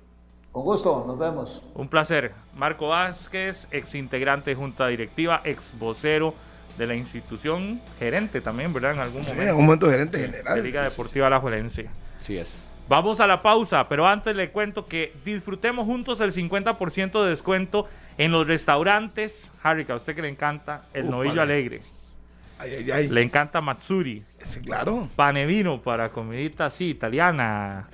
Con gusto, nos vemos. Un placer. Marco Vázquez, ex integrante de Junta Directiva, ex vocero de la institución, gerente también, ¿verdad? En algún momento. en algún momento gerente general. De Liga Deportiva La Juelense. Sí es. Vamos a la pausa, pero antes le cuento que disfrutemos juntos el 50% de descuento en los restaurantes. Harry, a usted que le encanta, el novillo alegre. Le encanta Matsuri. claro. Panevino para comidita así, italiana.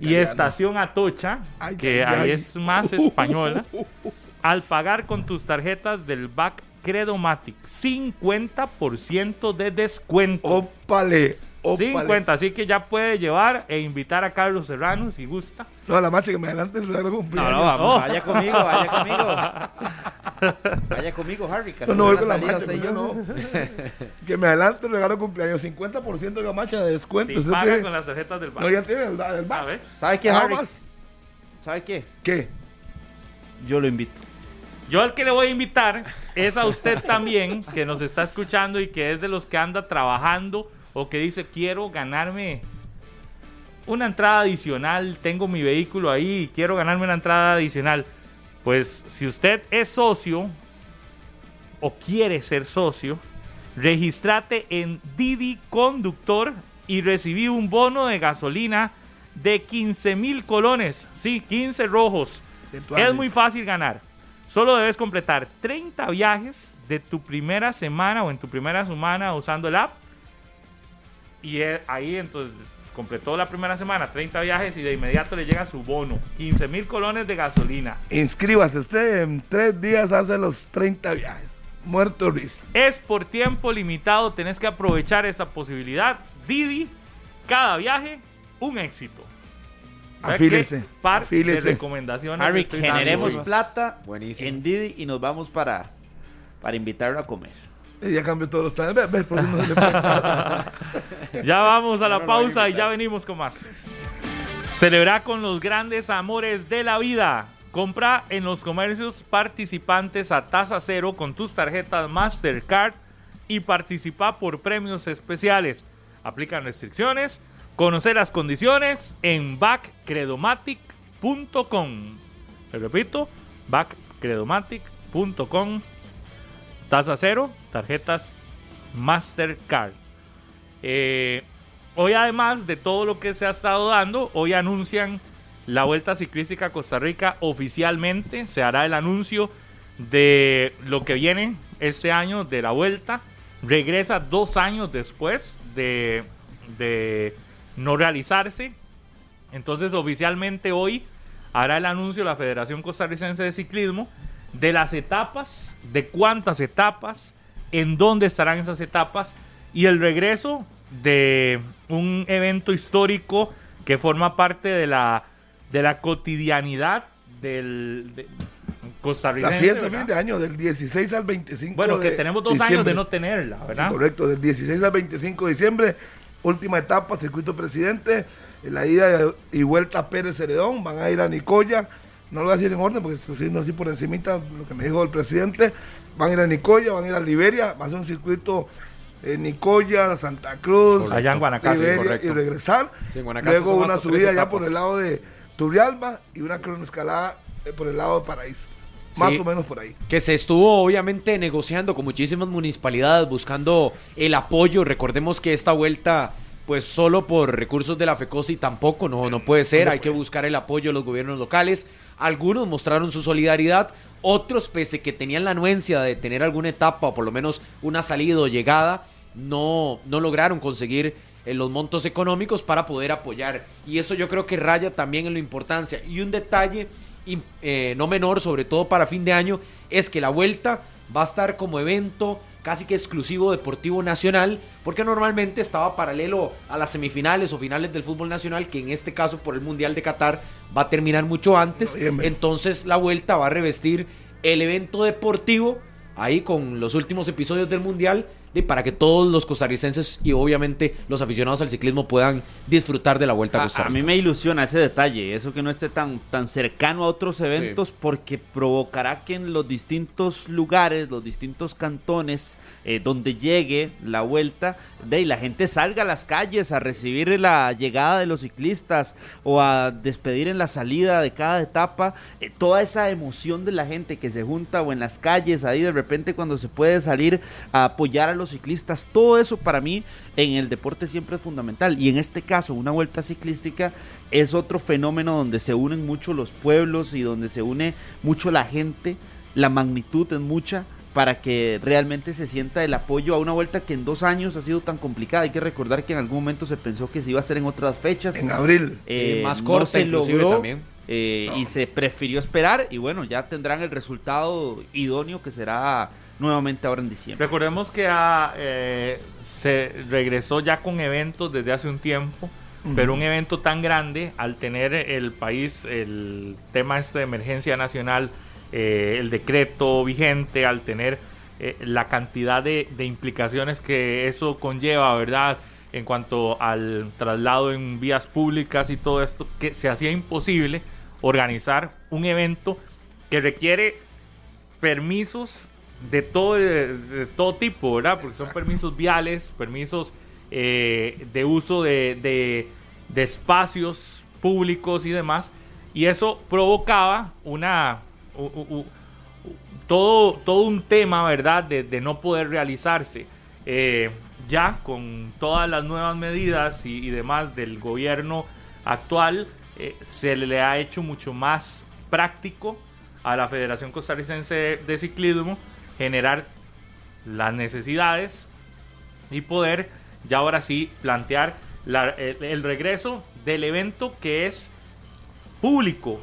Y Estación Atocha, que ahí es más española. al pagar con tus tarjetas del BAC Credomatic, 50% de descuento. ¡Ópale! 50, así que ya puede llevar e invitar a Carlos Serrano si gusta. No, la macha que me adelante el regalo cumpleaños. No, no, vamos, vaya conmigo, vaya conmigo. Vaya conmigo, Harry. No, no voy con la macha, yo no. que me adelante el regalo cumpleaños, 50% de la macha de descuento. Paga con las tarjetas del banco. No, ya tiene el, el banco. ¿Sabe qué, Harry? ¿Sabe qué? ¿Qué? Yo lo invito. Yo al que le voy a invitar es a usted también, que nos está escuchando y que es de los que anda trabajando o que dice quiero ganarme una entrada adicional, tengo mi vehículo ahí y quiero ganarme una entrada adicional. Pues si usted es socio o quiere ser socio, registrate en Didi Conductor y recibí un bono de gasolina de 15 mil colones. Sí, 15 rojos. Es muy fácil ganar. Solo debes completar 30 viajes de tu primera semana o en tu primera semana usando el app. Y ahí entonces completó la primera semana 30 viajes y de inmediato le llega su bono, 15 mil colones de gasolina. Inscríbase, usted en tres días hace los 30 viajes. Muerto risa. Es por tiempo limitado, tenés que aprovechar esa posibilidad. Didi, cada viaje, un éxito. Afílese. Par de recomendaciones. Harry, generemos plata Buenísimo. en Didi y nos vamos para, para invitarlo a comer. Ya cambió todos los planes. ¿Ves? Por no ya vamos a la pausa y ya venimos con más. Celebra con los grandes amores de la vida. Compra en los comercios participantes a tasa cero con tus tarjetas Mastercard y participa por premios especiales. Aplican restricciones. Conocer las condiciones en backcredomatic.com. Le repito, backcredomatic.com. Tasa cero, tarjetas Mastercard. Eh, hoy además de todo lo que se ha estado dando, hoy anuncian la Vuelta Ciclística Costa Rica oficialmente. Se hará el anuncio de lo que viene este año de la Vuelta. Regresa dos años después de, de no realizarse. Entonces oficialmente hoy hará el anuncio la Federación Costarricense de Ciclismo de las etapas, de cuántas etapas, en dónde estarán esas etapas y el regreso de un evento histórico que forma parte de la, de la cotidianidad del de, costarricense. La fiesta fin de año, del 16 al 25 Bueno, que tenemos dos años de no tenerla, ¿verdad? correcto, del 16 al 25 de diciembre, última etapa, circuito presidente, la ida y vuelta Pérez Ceredón, van a ir a Nicoya, no lo voy a decir en orden porque estoy haciendo así por encimita lo que me dijo el presidente, van a ir a Nicoya, van a ir a Liberia, va a ser un circuito en Nicoya, Santa Cruz, allá en Guanacaste, y regresar. Luego una subida ya por el lado de Turrialba y una cronoescalada eh, por el lado de Paraíso. Más o menos por ahí. Que se estuvo obviamente negociando con muchísimas municipalidades buscando el apoyo. Recordemos que esta vuelta pues solo por recursos de la FECOSI tampoco, no, no puede ser, hay que buscar el apoyo de los gobiernos locales. Algunos mostraron su solidaridad, otros, pese que tenían la anuencia de tener alguna etapa o por lo menos una salida o llegada, no, no lograron conseguir eh, los montos económicos para poder apoyar. Y eso yo creo que raya también en la importancia. Y un detalle eh, no menor, sobre todo para fin de año, es que la vuelta va a estar como evento casi que exclusivo deportivo nacional, porque normalmente estaba paralelo a las semifinales o finales del fútbol nacional, que en este caso por el Mundial de Qatar va a terminar mucho antes. Entonces la vuelta va a revestir el evento deportivo ahí con los últimos episodios del Mundial para que todos los costarricenses y obviamente los aficionados al ciclismo puedan disfrutar de la Vuelta a Costa A, mí me ilusiona ese detalle, eso que no esté tan, tan cercano a otros eventos porque provocará que en los distintos lugares, los distintos cantones eh, donde llegue la Vuelta, de la gente salga a las calles a recibir la llegada de los ciclistas o a despedir en la salida de cada etapa, eh, toda esa emoción de la gente que se junta o en las calles ahí de repente cuando se puede salir a apoyar a los ciclistas, todo eso para mí en el deporte siempre es fundamental. Y en este caso, una vuelta ciclística es otro fenómeno donde se unen mucho los pueblos y donde se une mucho la gente, la magnitud es mucha para que realmente se sienta el apoyo a una vuelta que en dos años ha sido tan complicada. Hay que recordar que en algún momento se pensó que se iba a hacer en otras fechas. En abril. Eh, más corta se logró, también. Eh, y se prefirió esperar y bueno, ya tendrán el resultado idóneo que será nuevamente ahora en diciembre. Recordemos que ah, eh, se regresó ya con eventos desde hace un tiempo, pero un evento tan grande, al tener el país el tema este de emergencia nacional, eh, el decreto vigente, al tener eh, la cantidad de, de, implicaciones que eso conlleva, ¿verdad? En cuanto al traslado en vías públicas y todo esto, que se hacía imposible organizar un evento que requiere permisos de todo, de, todo tipo, ¿verdad? Porque son permisos viales, permisos eh, de uso de, de, espacios públicos y demás. Y eso provocaba una... todo, todo un tema, ¿verdad? De, no poder realizarse. Eh, ya con todas las nuevas medidas y, demás del gobierno actual, eh, se le ha hecho mucho más práctico a la Federación Costarricense de Ciclismo generar las necesidades y poder ya ahora sí plantear el, regreso del evento que es público.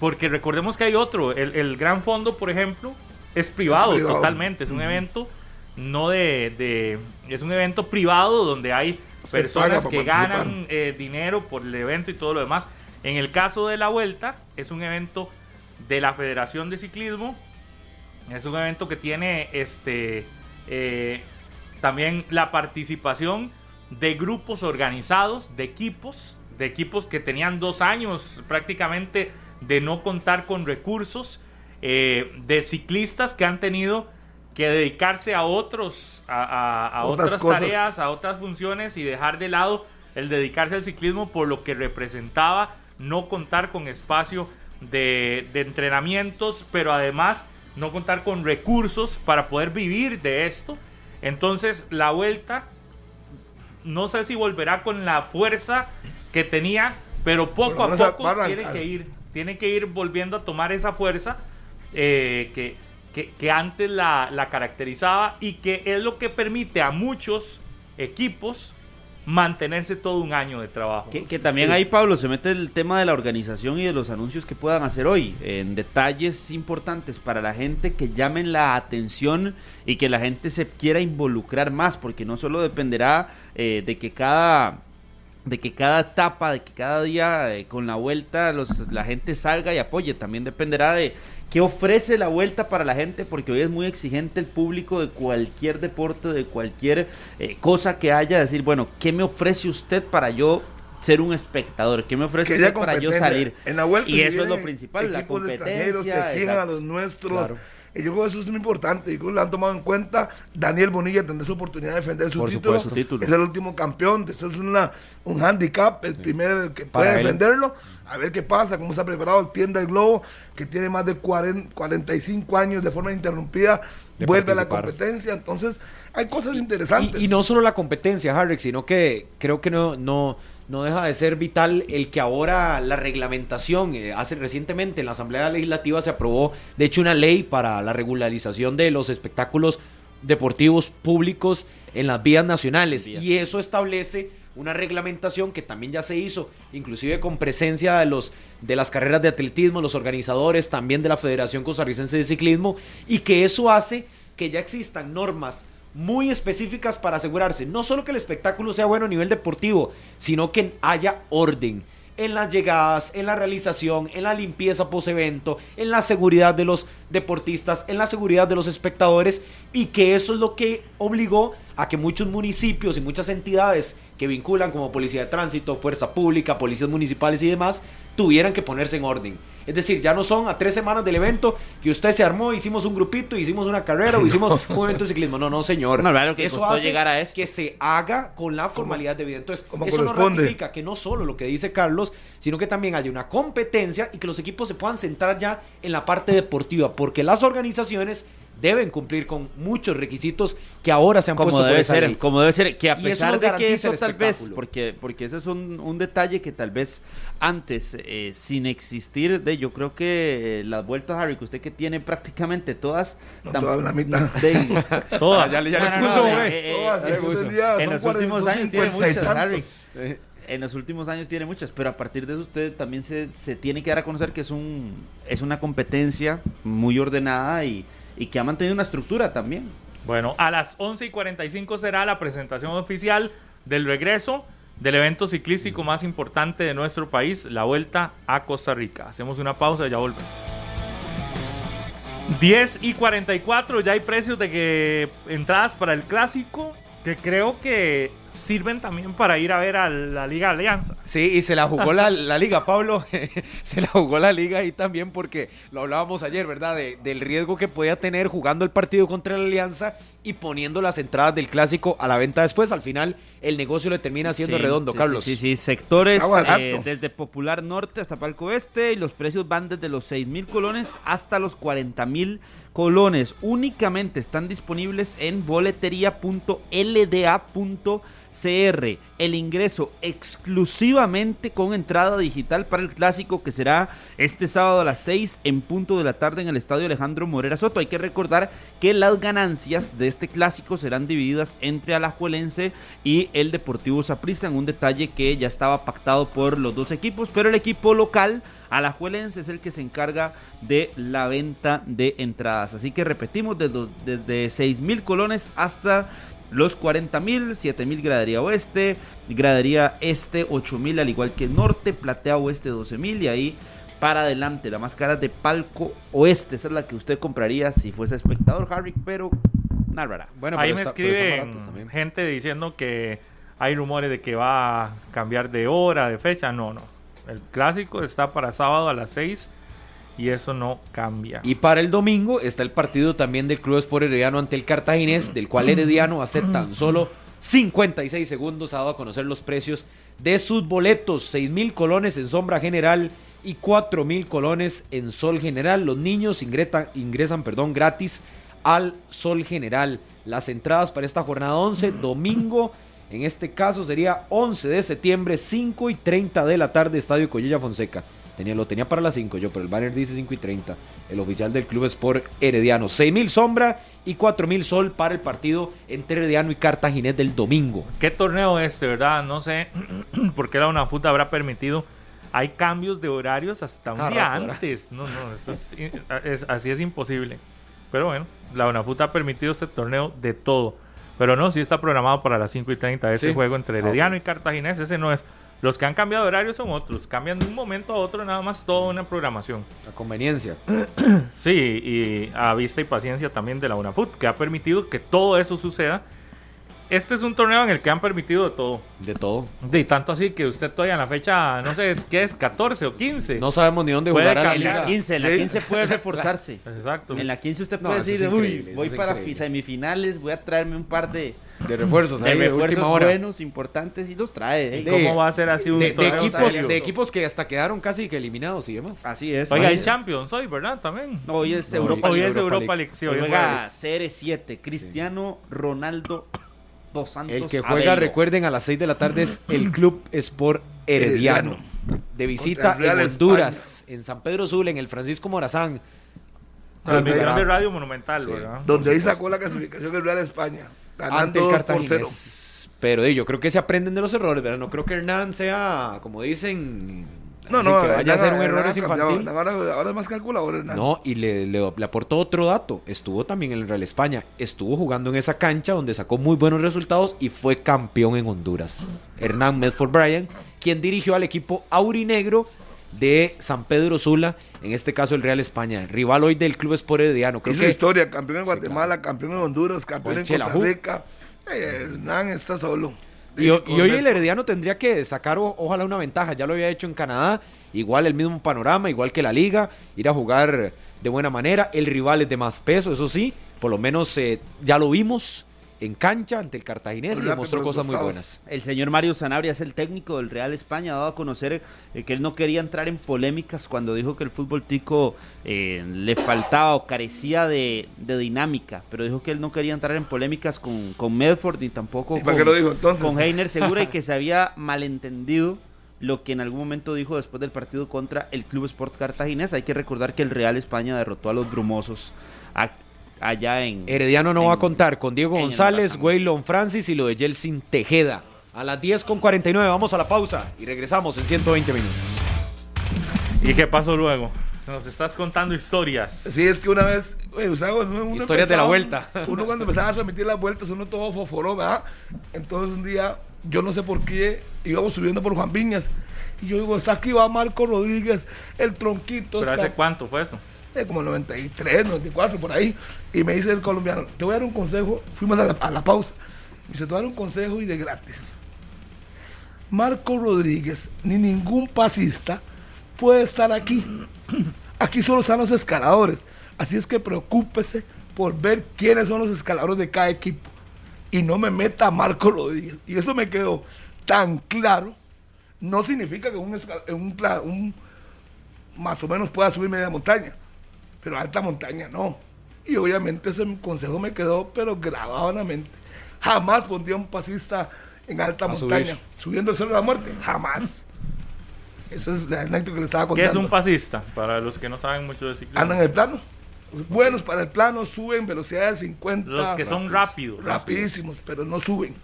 Porque recordemos que hay otro, el, Gran Fondo, por ejemplo, es privado, totalmente, es un evento no de, es un evento privado donde hay personas que ganan eh, dinero por el evento y todo lo demás. En el caso de la vuelta, es un evento de la Federación de Ciclismo es un evento que tiene este eh, también la participación de grupos organizados, de equipos, de equipos que tenían dos años prácticamente de no contar con recursos, eh, de ciclistas que han tenido que dedicarse a otros, a, otras, tareas, a otras funciones y dejar de lado el dedicarse al ciclismo por lo que representaba no contar con espacio de, de entrenamientos, pero además no contar con recursos para poder vivir de esto. Entonces la vuelta, no sé si volverá con la fuerza que tenía, pero poco a poco tiene que ir, tiene que ir volviendo a tomar esa fuerza eh, que, que, antes la, la caracterizaba y que es lo que permite a muchos equipos mantenerse todo un año de trabajo. Que, también ahí, Pablo, se mete el tema de la organización y de los anuncios que puedan hacer hoy, en detalles importantes para la gente que llamen la atención y que la gente se quiera involucrar más, porque no solo dependerá eh, de que cada de que cada etapa, de que cada día eh, con la vuelta los, la gente salga y apoye, también dependerá de ¿Qué ofrece la vuelta para la gente? Porque hoy es muy exigente el público de cualquier deporte, de cualquier eh, cosa que haya. Decir, bueno, ¿qué me ofrece usted para yo ser un espectador? ¿Qué me ofrece usted para yo salir? En la vuelta y eso es lo principal, la competencia. que exijan a los nuestros. Y yo creo que eso es muy importante. Yo creo que lo han tomado en cuenta. Daniel Bonilla tendrá su oportunidad de defender su, título. Es el último campeón. Eso es una, un handicap. El primer que puede defenderlo a ver qué pasa, cómo se ha preparado el Tienda del Globo, que tiene más de 40, 45 años de forma interrumpida, vuelve a la competencia, entonces hay cosas interesantes. Y, no solo la competencia, Harry, sino que creo que no, no, no deja de ser vital el que ahora la reglamentación, eh, hace recientemente en la Asamblea Legislativa se aprobó, de hecho, una ley para la regularización de los espectáculos deportivos públicos en las vías nacionales, y eso establece una reglamentación que también ya se hizo, inclusive con presencia de los de las carreras de atletismo, los organizadores también de la Federación Costarricense de Ciclismo y que eso hace que ya existan normas muy específicas para asegurarse. No solo que el espectáculo sea bueno a nivel deportivo, sino que haya orden en las llegadas, en la realización, en la limpieza post evento, en la seguridad de los deportistas, en la seguridad de los espectadores y que eso es lo que obligó a que muchos municipios y muchas entidades que vinculan como policía de tránsito, fuerza pública, policías municipales y demás, tuvieran que ponerse en orden. Es decir, ya no son a tres semanas del evento que usted se armó, hicimos un grupito, hicimos una carrera o hicimos un evento de ciclismo. No, no, señor. No, que eso hace llegar a que se haga con la formalidad de vida. Entonces, eso no ratifica que no solo lo que dice Carlos, sino que también haya una competencia y que los equipos se puedan centrar ya en la parte deportiva, porque las organizaciones deben cumplir con muchos requisitos que ahora se han como puesto debe ser, como debe ser, que a pesar de que eso tal vez, porque, porque ese es un, un detalle que tal vez antes, eh, sin existir, de yo creo que eh, las vueltas, Harry, que usted que tiene prácticamente todas, no, todas la mitad. todas, ya, le puso, En los últimos años tiene muchas, Harry. En los últimos años tiene muchas, pero a partir de eso usted también se, se, tiene que dar a conocer que es un es una competencia muy ordenada y, y que ha mantenido una estructura también. Bueno, a las 11 y 45 será la presentación oficial del regreso del evento ciclístico más importante de nuestro país, la Vuelta a Costa Rica. Hacemos una pausa y ya volvemos. 10 y 44, ya hay precios de que entradas para el clásico, que creo que sirven también para ir a ver a la Liga Alianza. Sí, y se la jugó la, Liga, Pablo. se la jugó la Liga ahí también porque lo hablábamos ayer, ¿verdad? del riesgo que podía tener jugando el partido contra la Alianza y poniendo las entradas del clásico a la venta después. Al final, el negocio le termina siendo redondo, Carlos. Sí, sí, sectores eh, desde Popular Norte hasta Palco Este y los precios van desde los 6 mil colones hasta los 40 mil colones. Únicamente están disponibles en boletería.lda.com CR, el ingreso exclusivamente con entrada digital para el clásico que será este sábado a las 6 en punto de la tarde en el estadio Alejandro Morera Soto. Hay que recordar que las ganancias de este clásico serán divididas entre Alajuelense y el Deportivo Saprissa en un detalle que ya estaba pactado por los dos equipos, pero el equipo local Alajuelense es el que se encarga de la venta de entradas. Así que repetimos, desde, desde 6 mil colones hasta los 40 mil, 7 mil gradería oeste, gradería este 8 mil al igual que norte, platea oeste 12 mil y ahí para adelante la más cara de palco oeste, esa es la que usted compraría si fuese espectador Harry, pero nada Bueno, ahí me escriben gente diciendo que hay rumores de que va a cambiar de hora, de fecha, no, no. El clásico está para sábado a las 6 y eso no cambia. Y para el domingo está el partido también del Club Sport Herediano ante el Cartaginés, del cual Herediano hace tan solo 56 segundos ha dado a conocer los precios de sus boletos, 6 mil colones en sombra general y 4 mil colones en sol general. Los niños ingresan, ingresan perdón, gratis al sol general. Las entradas para esta jornada 11, domingo, en este caso sería 11 de septiembre, 5 y 30 de la tarde, Estadio Collella Fonseca. Tenía, lo tenía para las 5 yo, pero el banner dice 5 y 30. El oficial del Club Sport Herediano. 6.000 sombra y 4.000 sol para el partido entre Herediano y Cartaginés del domingo. ¿Qué torneo es este, verdad? No sé por qué la UNAFUT habrá permitido. Hay cambios de horarios hasta un ah, día antes. No, no, es, así es imposible. Pero bueno, la UNAFUT ha permitido este torneo de todo. Pero no, sí está programado para las 5 y 30 ese juego entre ah, Herediano y Cartaginés. Ese no es. Los que han cambiado de horario son otros. Cambian de un momento a otro nada más toda una programación. La conveniencia. sí, y a vista y paciencia también de la UNAFUT, que ha permitido que todo eso suceda este es un torneo en el que han permitido de todo. De todo. De tanto así que usted todavía en la fecha, no sé, ¿qué es? ¿14 o 15? No sabemos ni dónde jugar la liga. 15, en la 15 puede reforzarse. Exacto. En la 15 usted puede decir, uy, voy para semifinales, voy a traerme un par de... De refuerzos, de refuerzos buenos, importantes y los trae. ¿eh? ¿Cómo va a ser así un de, de equipos, de equipos que hasta quedaron casi que eliminados y demás. Así es. Oiga, hay Champions hoy, ¿verdad? También. Hoy es Europa Hoy es Europa League. Hoy juega CR7, Cristiano Ronaldo el que juega, recuerden, a las 6 de la tarde es el Club Sport Herediano. De visita en Honduras, en San Pedro Sul, en el Francisco Morazán. Transmisión de Radio Monumental, Donde ahí sacó la clasificación del Real España. Ante el Cartaginés. Pero yo creo que se aprenden de los errores, ¿verdad? No creo que Hernán sea, como dicen, no, no, que vaya a ser un error infantil. Ahora, es más calculador. No, y le, le, aportó otro dato. Estuvo también en el Real España. Estuvo jugando en esa cancha donde sacó muy buenos resultados y fue campeón en Honduras. Hernán Medford Bryan, quien dirigió al equipo aurinegro de San Pedro Sula, en este caso el Real España, rival hoy del Club Sport Herediano. Creo historia, campeón en Guatemala, campeón en Honduras, campeón en Costa Rica. Eh, Hernán está solo. Y, hoy el Herediano tendría que sacar ojalá una ventaja, ya lo había hecho en Canadá, igual el mismo panorama, igual que la liga, ir a jugar de buena manera, el rival es de más peso, eso sí, por lo menos eh, ya lo vimos, en cancha ante el Cartaginés y demostró cosas muy buenas. El señor Mario Sanabria es el técnico del Real España, ha dado a conocer eh, que él no quería entrar en polémicas cuando dijo que el fútbol tico eh, le faltaba o carecía de, dinámica, pero dijo que él no quería entrar en polémicas con, con Medford ni tampoco con, con Heiner Segura y que se había malentendido lo que en algún momento dijo después del partido contra el Club Sport Cartaginés. Hay que recordar que el Real España derrotó a los Brumosos allá en... Herediano no va a contar con Diego González, Waylon Francis y lo de Jelsin Tejeda. A las 10 con 49 vamos a la pausa y regresamos en 120 minutos. ¿Y qué pasó luego? Nos estás contando historias. Sí, es que una vez, oye, o sea, uno, uno Historias de la vuelta. Uno cuando empezaba a transmitir las vueltas, uno todo foforó, ¿verdad? Entonces un día, yo no sé por qué, íbamos subiendo por Juan Viñas. Y yo digo, está aquí va Marco Rodríguez, el tronquito. ¿Pero hace cuánto fue eso? Eh, como 93, 94, por ahí. Y me dice el colombiano, te voy a dar un consejo. Fuimos a la, pausa. Me dice, te voy a dar un consejo y de gratis. Marco Rodríguez, ni ningún pasista puede estar aquí. Aquí solo están los escaladores. Así es que preocúpese por ver quiénes son los escaladores de cada equipo. Y no me meta a Marco Rodríguez. Y eso me quedó tan claro. No significa que un más o menos pueda subir media montaña. Pero alta montaña no. Y obviamente ese consejo me quedó, pero grabado en la mente. Jamás pondría un pasista en alta A montaña, subir. subiendo el cerro de la muerte. Jamás. Eso es la anécdota que le estaba ¿Qué contando. es un pasista? Para los que no saben mucho de ciclismo. Andan en el plano. Buenos para el plano, suben velocidades de 50. Los que son rápidos. Rapidísimos, pero no suben.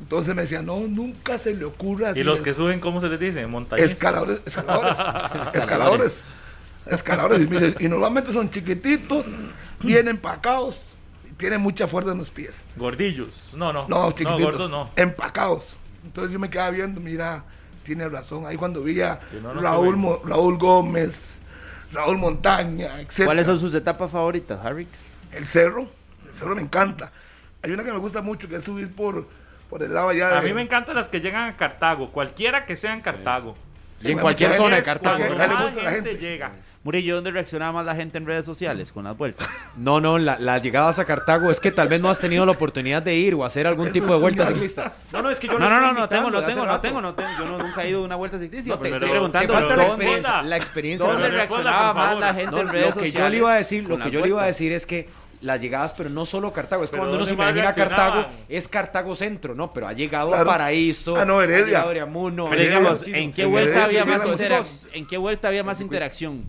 Entonces me decía, no, nunca se le ocurra ¿Y los eso". que suben, cómo se les dice? Montañistas. Escaladores, escaladores, escaladores, escaladores. Y, normalmente son chiquititos, bien empacados, y tienen mucha fuerza en los pies. Gordillos. No, no. No, chiquititos, gordos no. empacados. Entonces yo me quedaba viendo, mira, tiene razón. Ahí cuando vi a no, no Raúl. Mo- Raúl Gómez, Raúl Montaña, etc. ¿Cuáles son sus etapas favoritas, Harry? El cerro, el cerro me encanta. Hay una que me gusta mucho, que es subir por, por el lado allá A de... mí me encantan las que llegan a Cartago, cualquiera que sea en Cartago. Y en cualquier zona de Cartago. cuando más a la gente llega. Murillo, ¿dónde reaccionaba más la gente en redes sociales con las vueltas? No, no, la- las llegadas a Cartago es que tal vez no has tenido la oportunidad de ir o hacer algún tipo de vuelta ciclista. No, no, es que yo no, no, no, no tengo, no tengo, no tengo, no tengo. Yo no, nunca he ido a una vuelta ciclística. No, te pero- estoy preguntando te falta la ¿dónde- experiencia, la experiencia. ¿Dónde reaccionaba más la gente No, en redes lo que sociales? yo le iba a decir, lo que yo le iba a decir es que las llegadas, pero no solo Cartago, es Pero cuando uno se ¿dónde más imagina Cartago, es Cartago Centro, ¿no? Pero ha llegado Claro. a Paraíso, Ah, no, Heredia. ha llegado a Oriamuno, Pero digamos. ¿en qué En vuelta Heredia había más ¿En qué vuelta había más interacción?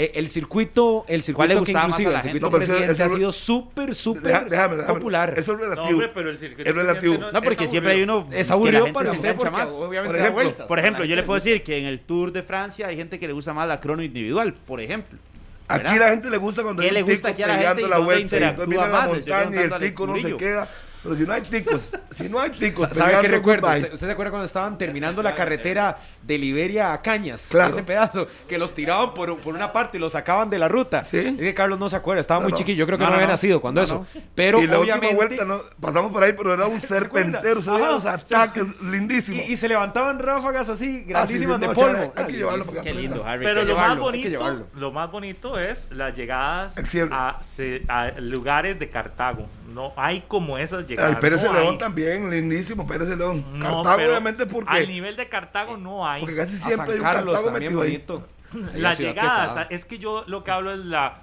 Eh, el circuito, el ¿Cuál le circuito que gustaba más a inclusive la el gente? circuito No, eso- presidente eso- ha sido súper, súper popular. Eso es relativo. No, hombre, pero el circuito es relativo. No, porque siempre hay uno Es que aburrido la gente para usted porque más. obviamente Por da ejemplo, vueltas. Por a la ejemplo, yo le puedo decir que en el Tour de Francia hay gente que le gusta más la crono individual, por ejemplo. Aquí ¿verdad? la gente le gusta cuando ¿Qué hay le gusta tico aquí a la gente y la vuelta. y Entonces interactúa viene la más? Montaña y el tico no se queda. Pero si no hay ticos, si no hay ticos, Sa- ¿Sabe qué recuerdo? ¿Usted, usted se acuerda cuando estaban terminando la carretera de Liberia a Cañas? Claro. Ese pedazo, que los tiraban por, por una parte y los sacaban de la ruta. Sí. Es que Carlos no se acuerda, estaba No, muy no. chiquillo, yo creo que No, no, no, había no. nacido cuando No, eso. no. Pero y la obviamente... última vuelta, ¿no? pasamos por ahí, pero era un serpentero, se Ajá. ataques lindísimos. Y, y se levantaban ráfagas así, grandísimas sí, no, de polvo. hay que llevarlo para Qué lindo. Harry. Pero lo más llevarlo, hay que bonito, llevarlo. lo más bonito es las llegadas a, a lugares de Cartago. No hay como esas llegadas. Ay, Pérez no León hay. también, lindísimo, Pérez León. No, Cartago, obviamente, porque, Al nivel de Cartago no hay. porque casi siempre hay un Carlos Cartago también metido bonito. Ahí Las llegadas, es que yo lo que hablo es la,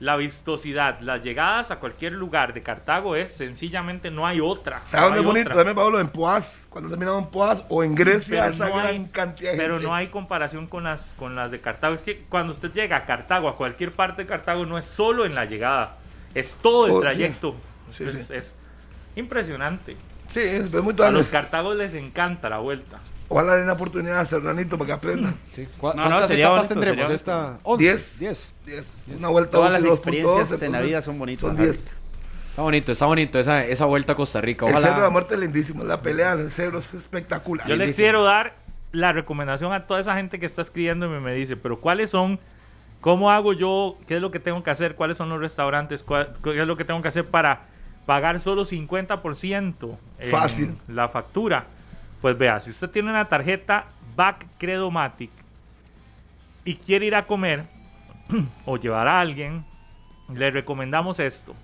la vistosidad. Las llegadas a cualquier lugar de Cartago es sencillamente no hay otra. ¿Sabes dónde no es bonito? otra. También, Pablo, en Poás, cuando terminamos en Poás o en Grecia, Pero esa no gran hay- cantidad de Pero gente. no hay comparación con las, con las de Cartago. Es que cuando usted llega a Cartago, a cualquier parte de Cartago, no es solo en la llegada, es todo el Oh, sí. trayecto. Sí, es, sí. es impresionante. Sí, es, es muy A los cartagos les encanta la vuelta. Ojalá le den la oportunidad a Serranito para que aprenda. Sí. ¿Cu- No, no, ¿Cuántas etapas bonito, tendremos? Esta... 11, Diez. 10. 10. Una vuelta Todas 12, las 2.12, experiencias en la vida son bonitas, Son Harry. 10. Está bonito, está bonito esa, esa vuelta a Costa Rica. El Cerro de la Ojalá... Muerte es lindísimo. La pelea en el cerro es espectacular. Yo les Lindísimo. quiero dar la recomendación a toda esa gente que está escribiendo y me dice, pero ¿cuáles son? ¿Cómo hago yo? ¿Qué es lo que tengo que hacer? ¿Cuáles son los restaurantes? ¿Cuál- ¿Qué es lo que tengo que hacer para pagar solo 50% en Fácil. la factura? Pues vea, si usted tiene una tarjeta Back Credomatic y quiere ir a comer o llevar a alguien, le recomendamos esto.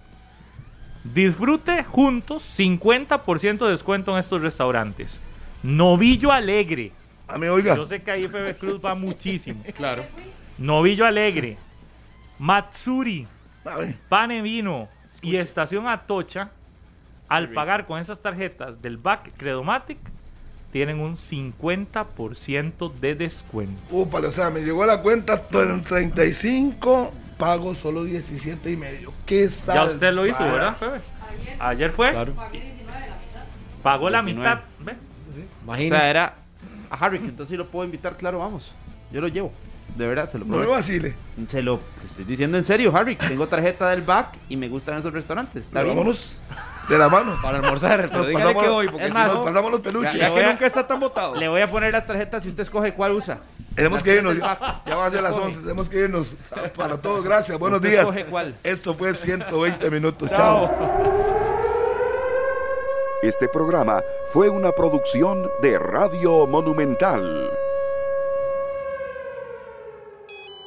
Disfrute juntos 50% de descuento en estos restaurantes. Novillo Alegre. A mí, oiga. Yo sé que ahí FB Cruz va muchísimo. Claro. Novillo Alegre. Matsuri. Ver. Pane Vino y Estación Atocha. Al pagar con esas tarjetas del BAC Credomatic, tienen un 50% de descuento. Úpale, o sea, me llegó la cuenta en 35, pago solo 17 y medio. ¿Qué sabe? Ya usted lo hizo, ¿verdad, Febe? Ayer fue. Claro. Pagó la 19. mitad. ¿ve? O Imagínese. sea, era a Harry, entonces sí lo puedo invitar, claro, vamos. Yo lo llevo. De verdad, se lo No me vacile. Se lo estoy diciendo en serio, Harry. Tengo tarjeta del back y me gustan esos restaurantes. Está bien. Vámonos de la mano. Para almorzar, pero Nos dígale que hoy, porque es si más, no, Pasamos los peluches. ya que a- nunca está tan votado. Le voy a poner las tarjetas y usted escoge cuál usa. Tenemos Las que irnos. Ya va a ser las Escoge. 11. Tenemos que irnos. Para todos, gracias. Buenos Usted días. escoge cuál. Esto fue 120 minutos. Chao. Este programa fue una producción de Radio Monumental.